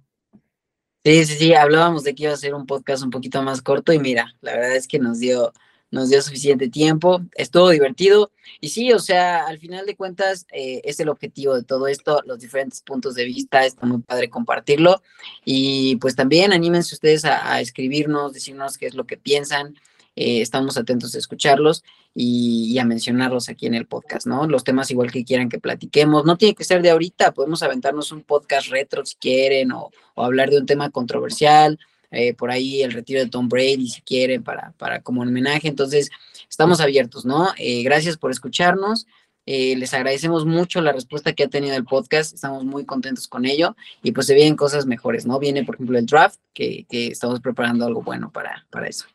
Sí, sí, sí, hablábamos de que iba a ser un podcast un poquito más corto y mira, la verdad es que nos dio, nos dio suficiente tiempo, estuvo divertido y sí, o sea, al final de cuentas eh, es el objetivo de todo esto, los diferentes puntos de vista, está muy padre compartirlo y pues también anímense ustedes a, escribirnos, decirnos qué es lo que piensan, eh, estamos atentos a escucharlos y, a mencionarlos aquí en el podcast, ¿no? Los temas igual que quieran que platiquemos, no tiene que ser de ahorita, podemos aventarnos un podcast retro si quieren o, o hablar de un tema controversial eh, por ahí el retiro de Tom Brady, si quieren, para, para como homenaje. Entonces, estamos abiertos, ¿no? Eh, gracias por escucharnos. Eh, les agradecemos mucho la respuesta que ha tenido el podcast, estamos muy contentos con ello y pues se vienen cosas mejores, ¿no? Viene, por ejemplo, el draft, que, que estamos preparando algo bueno para, para eso.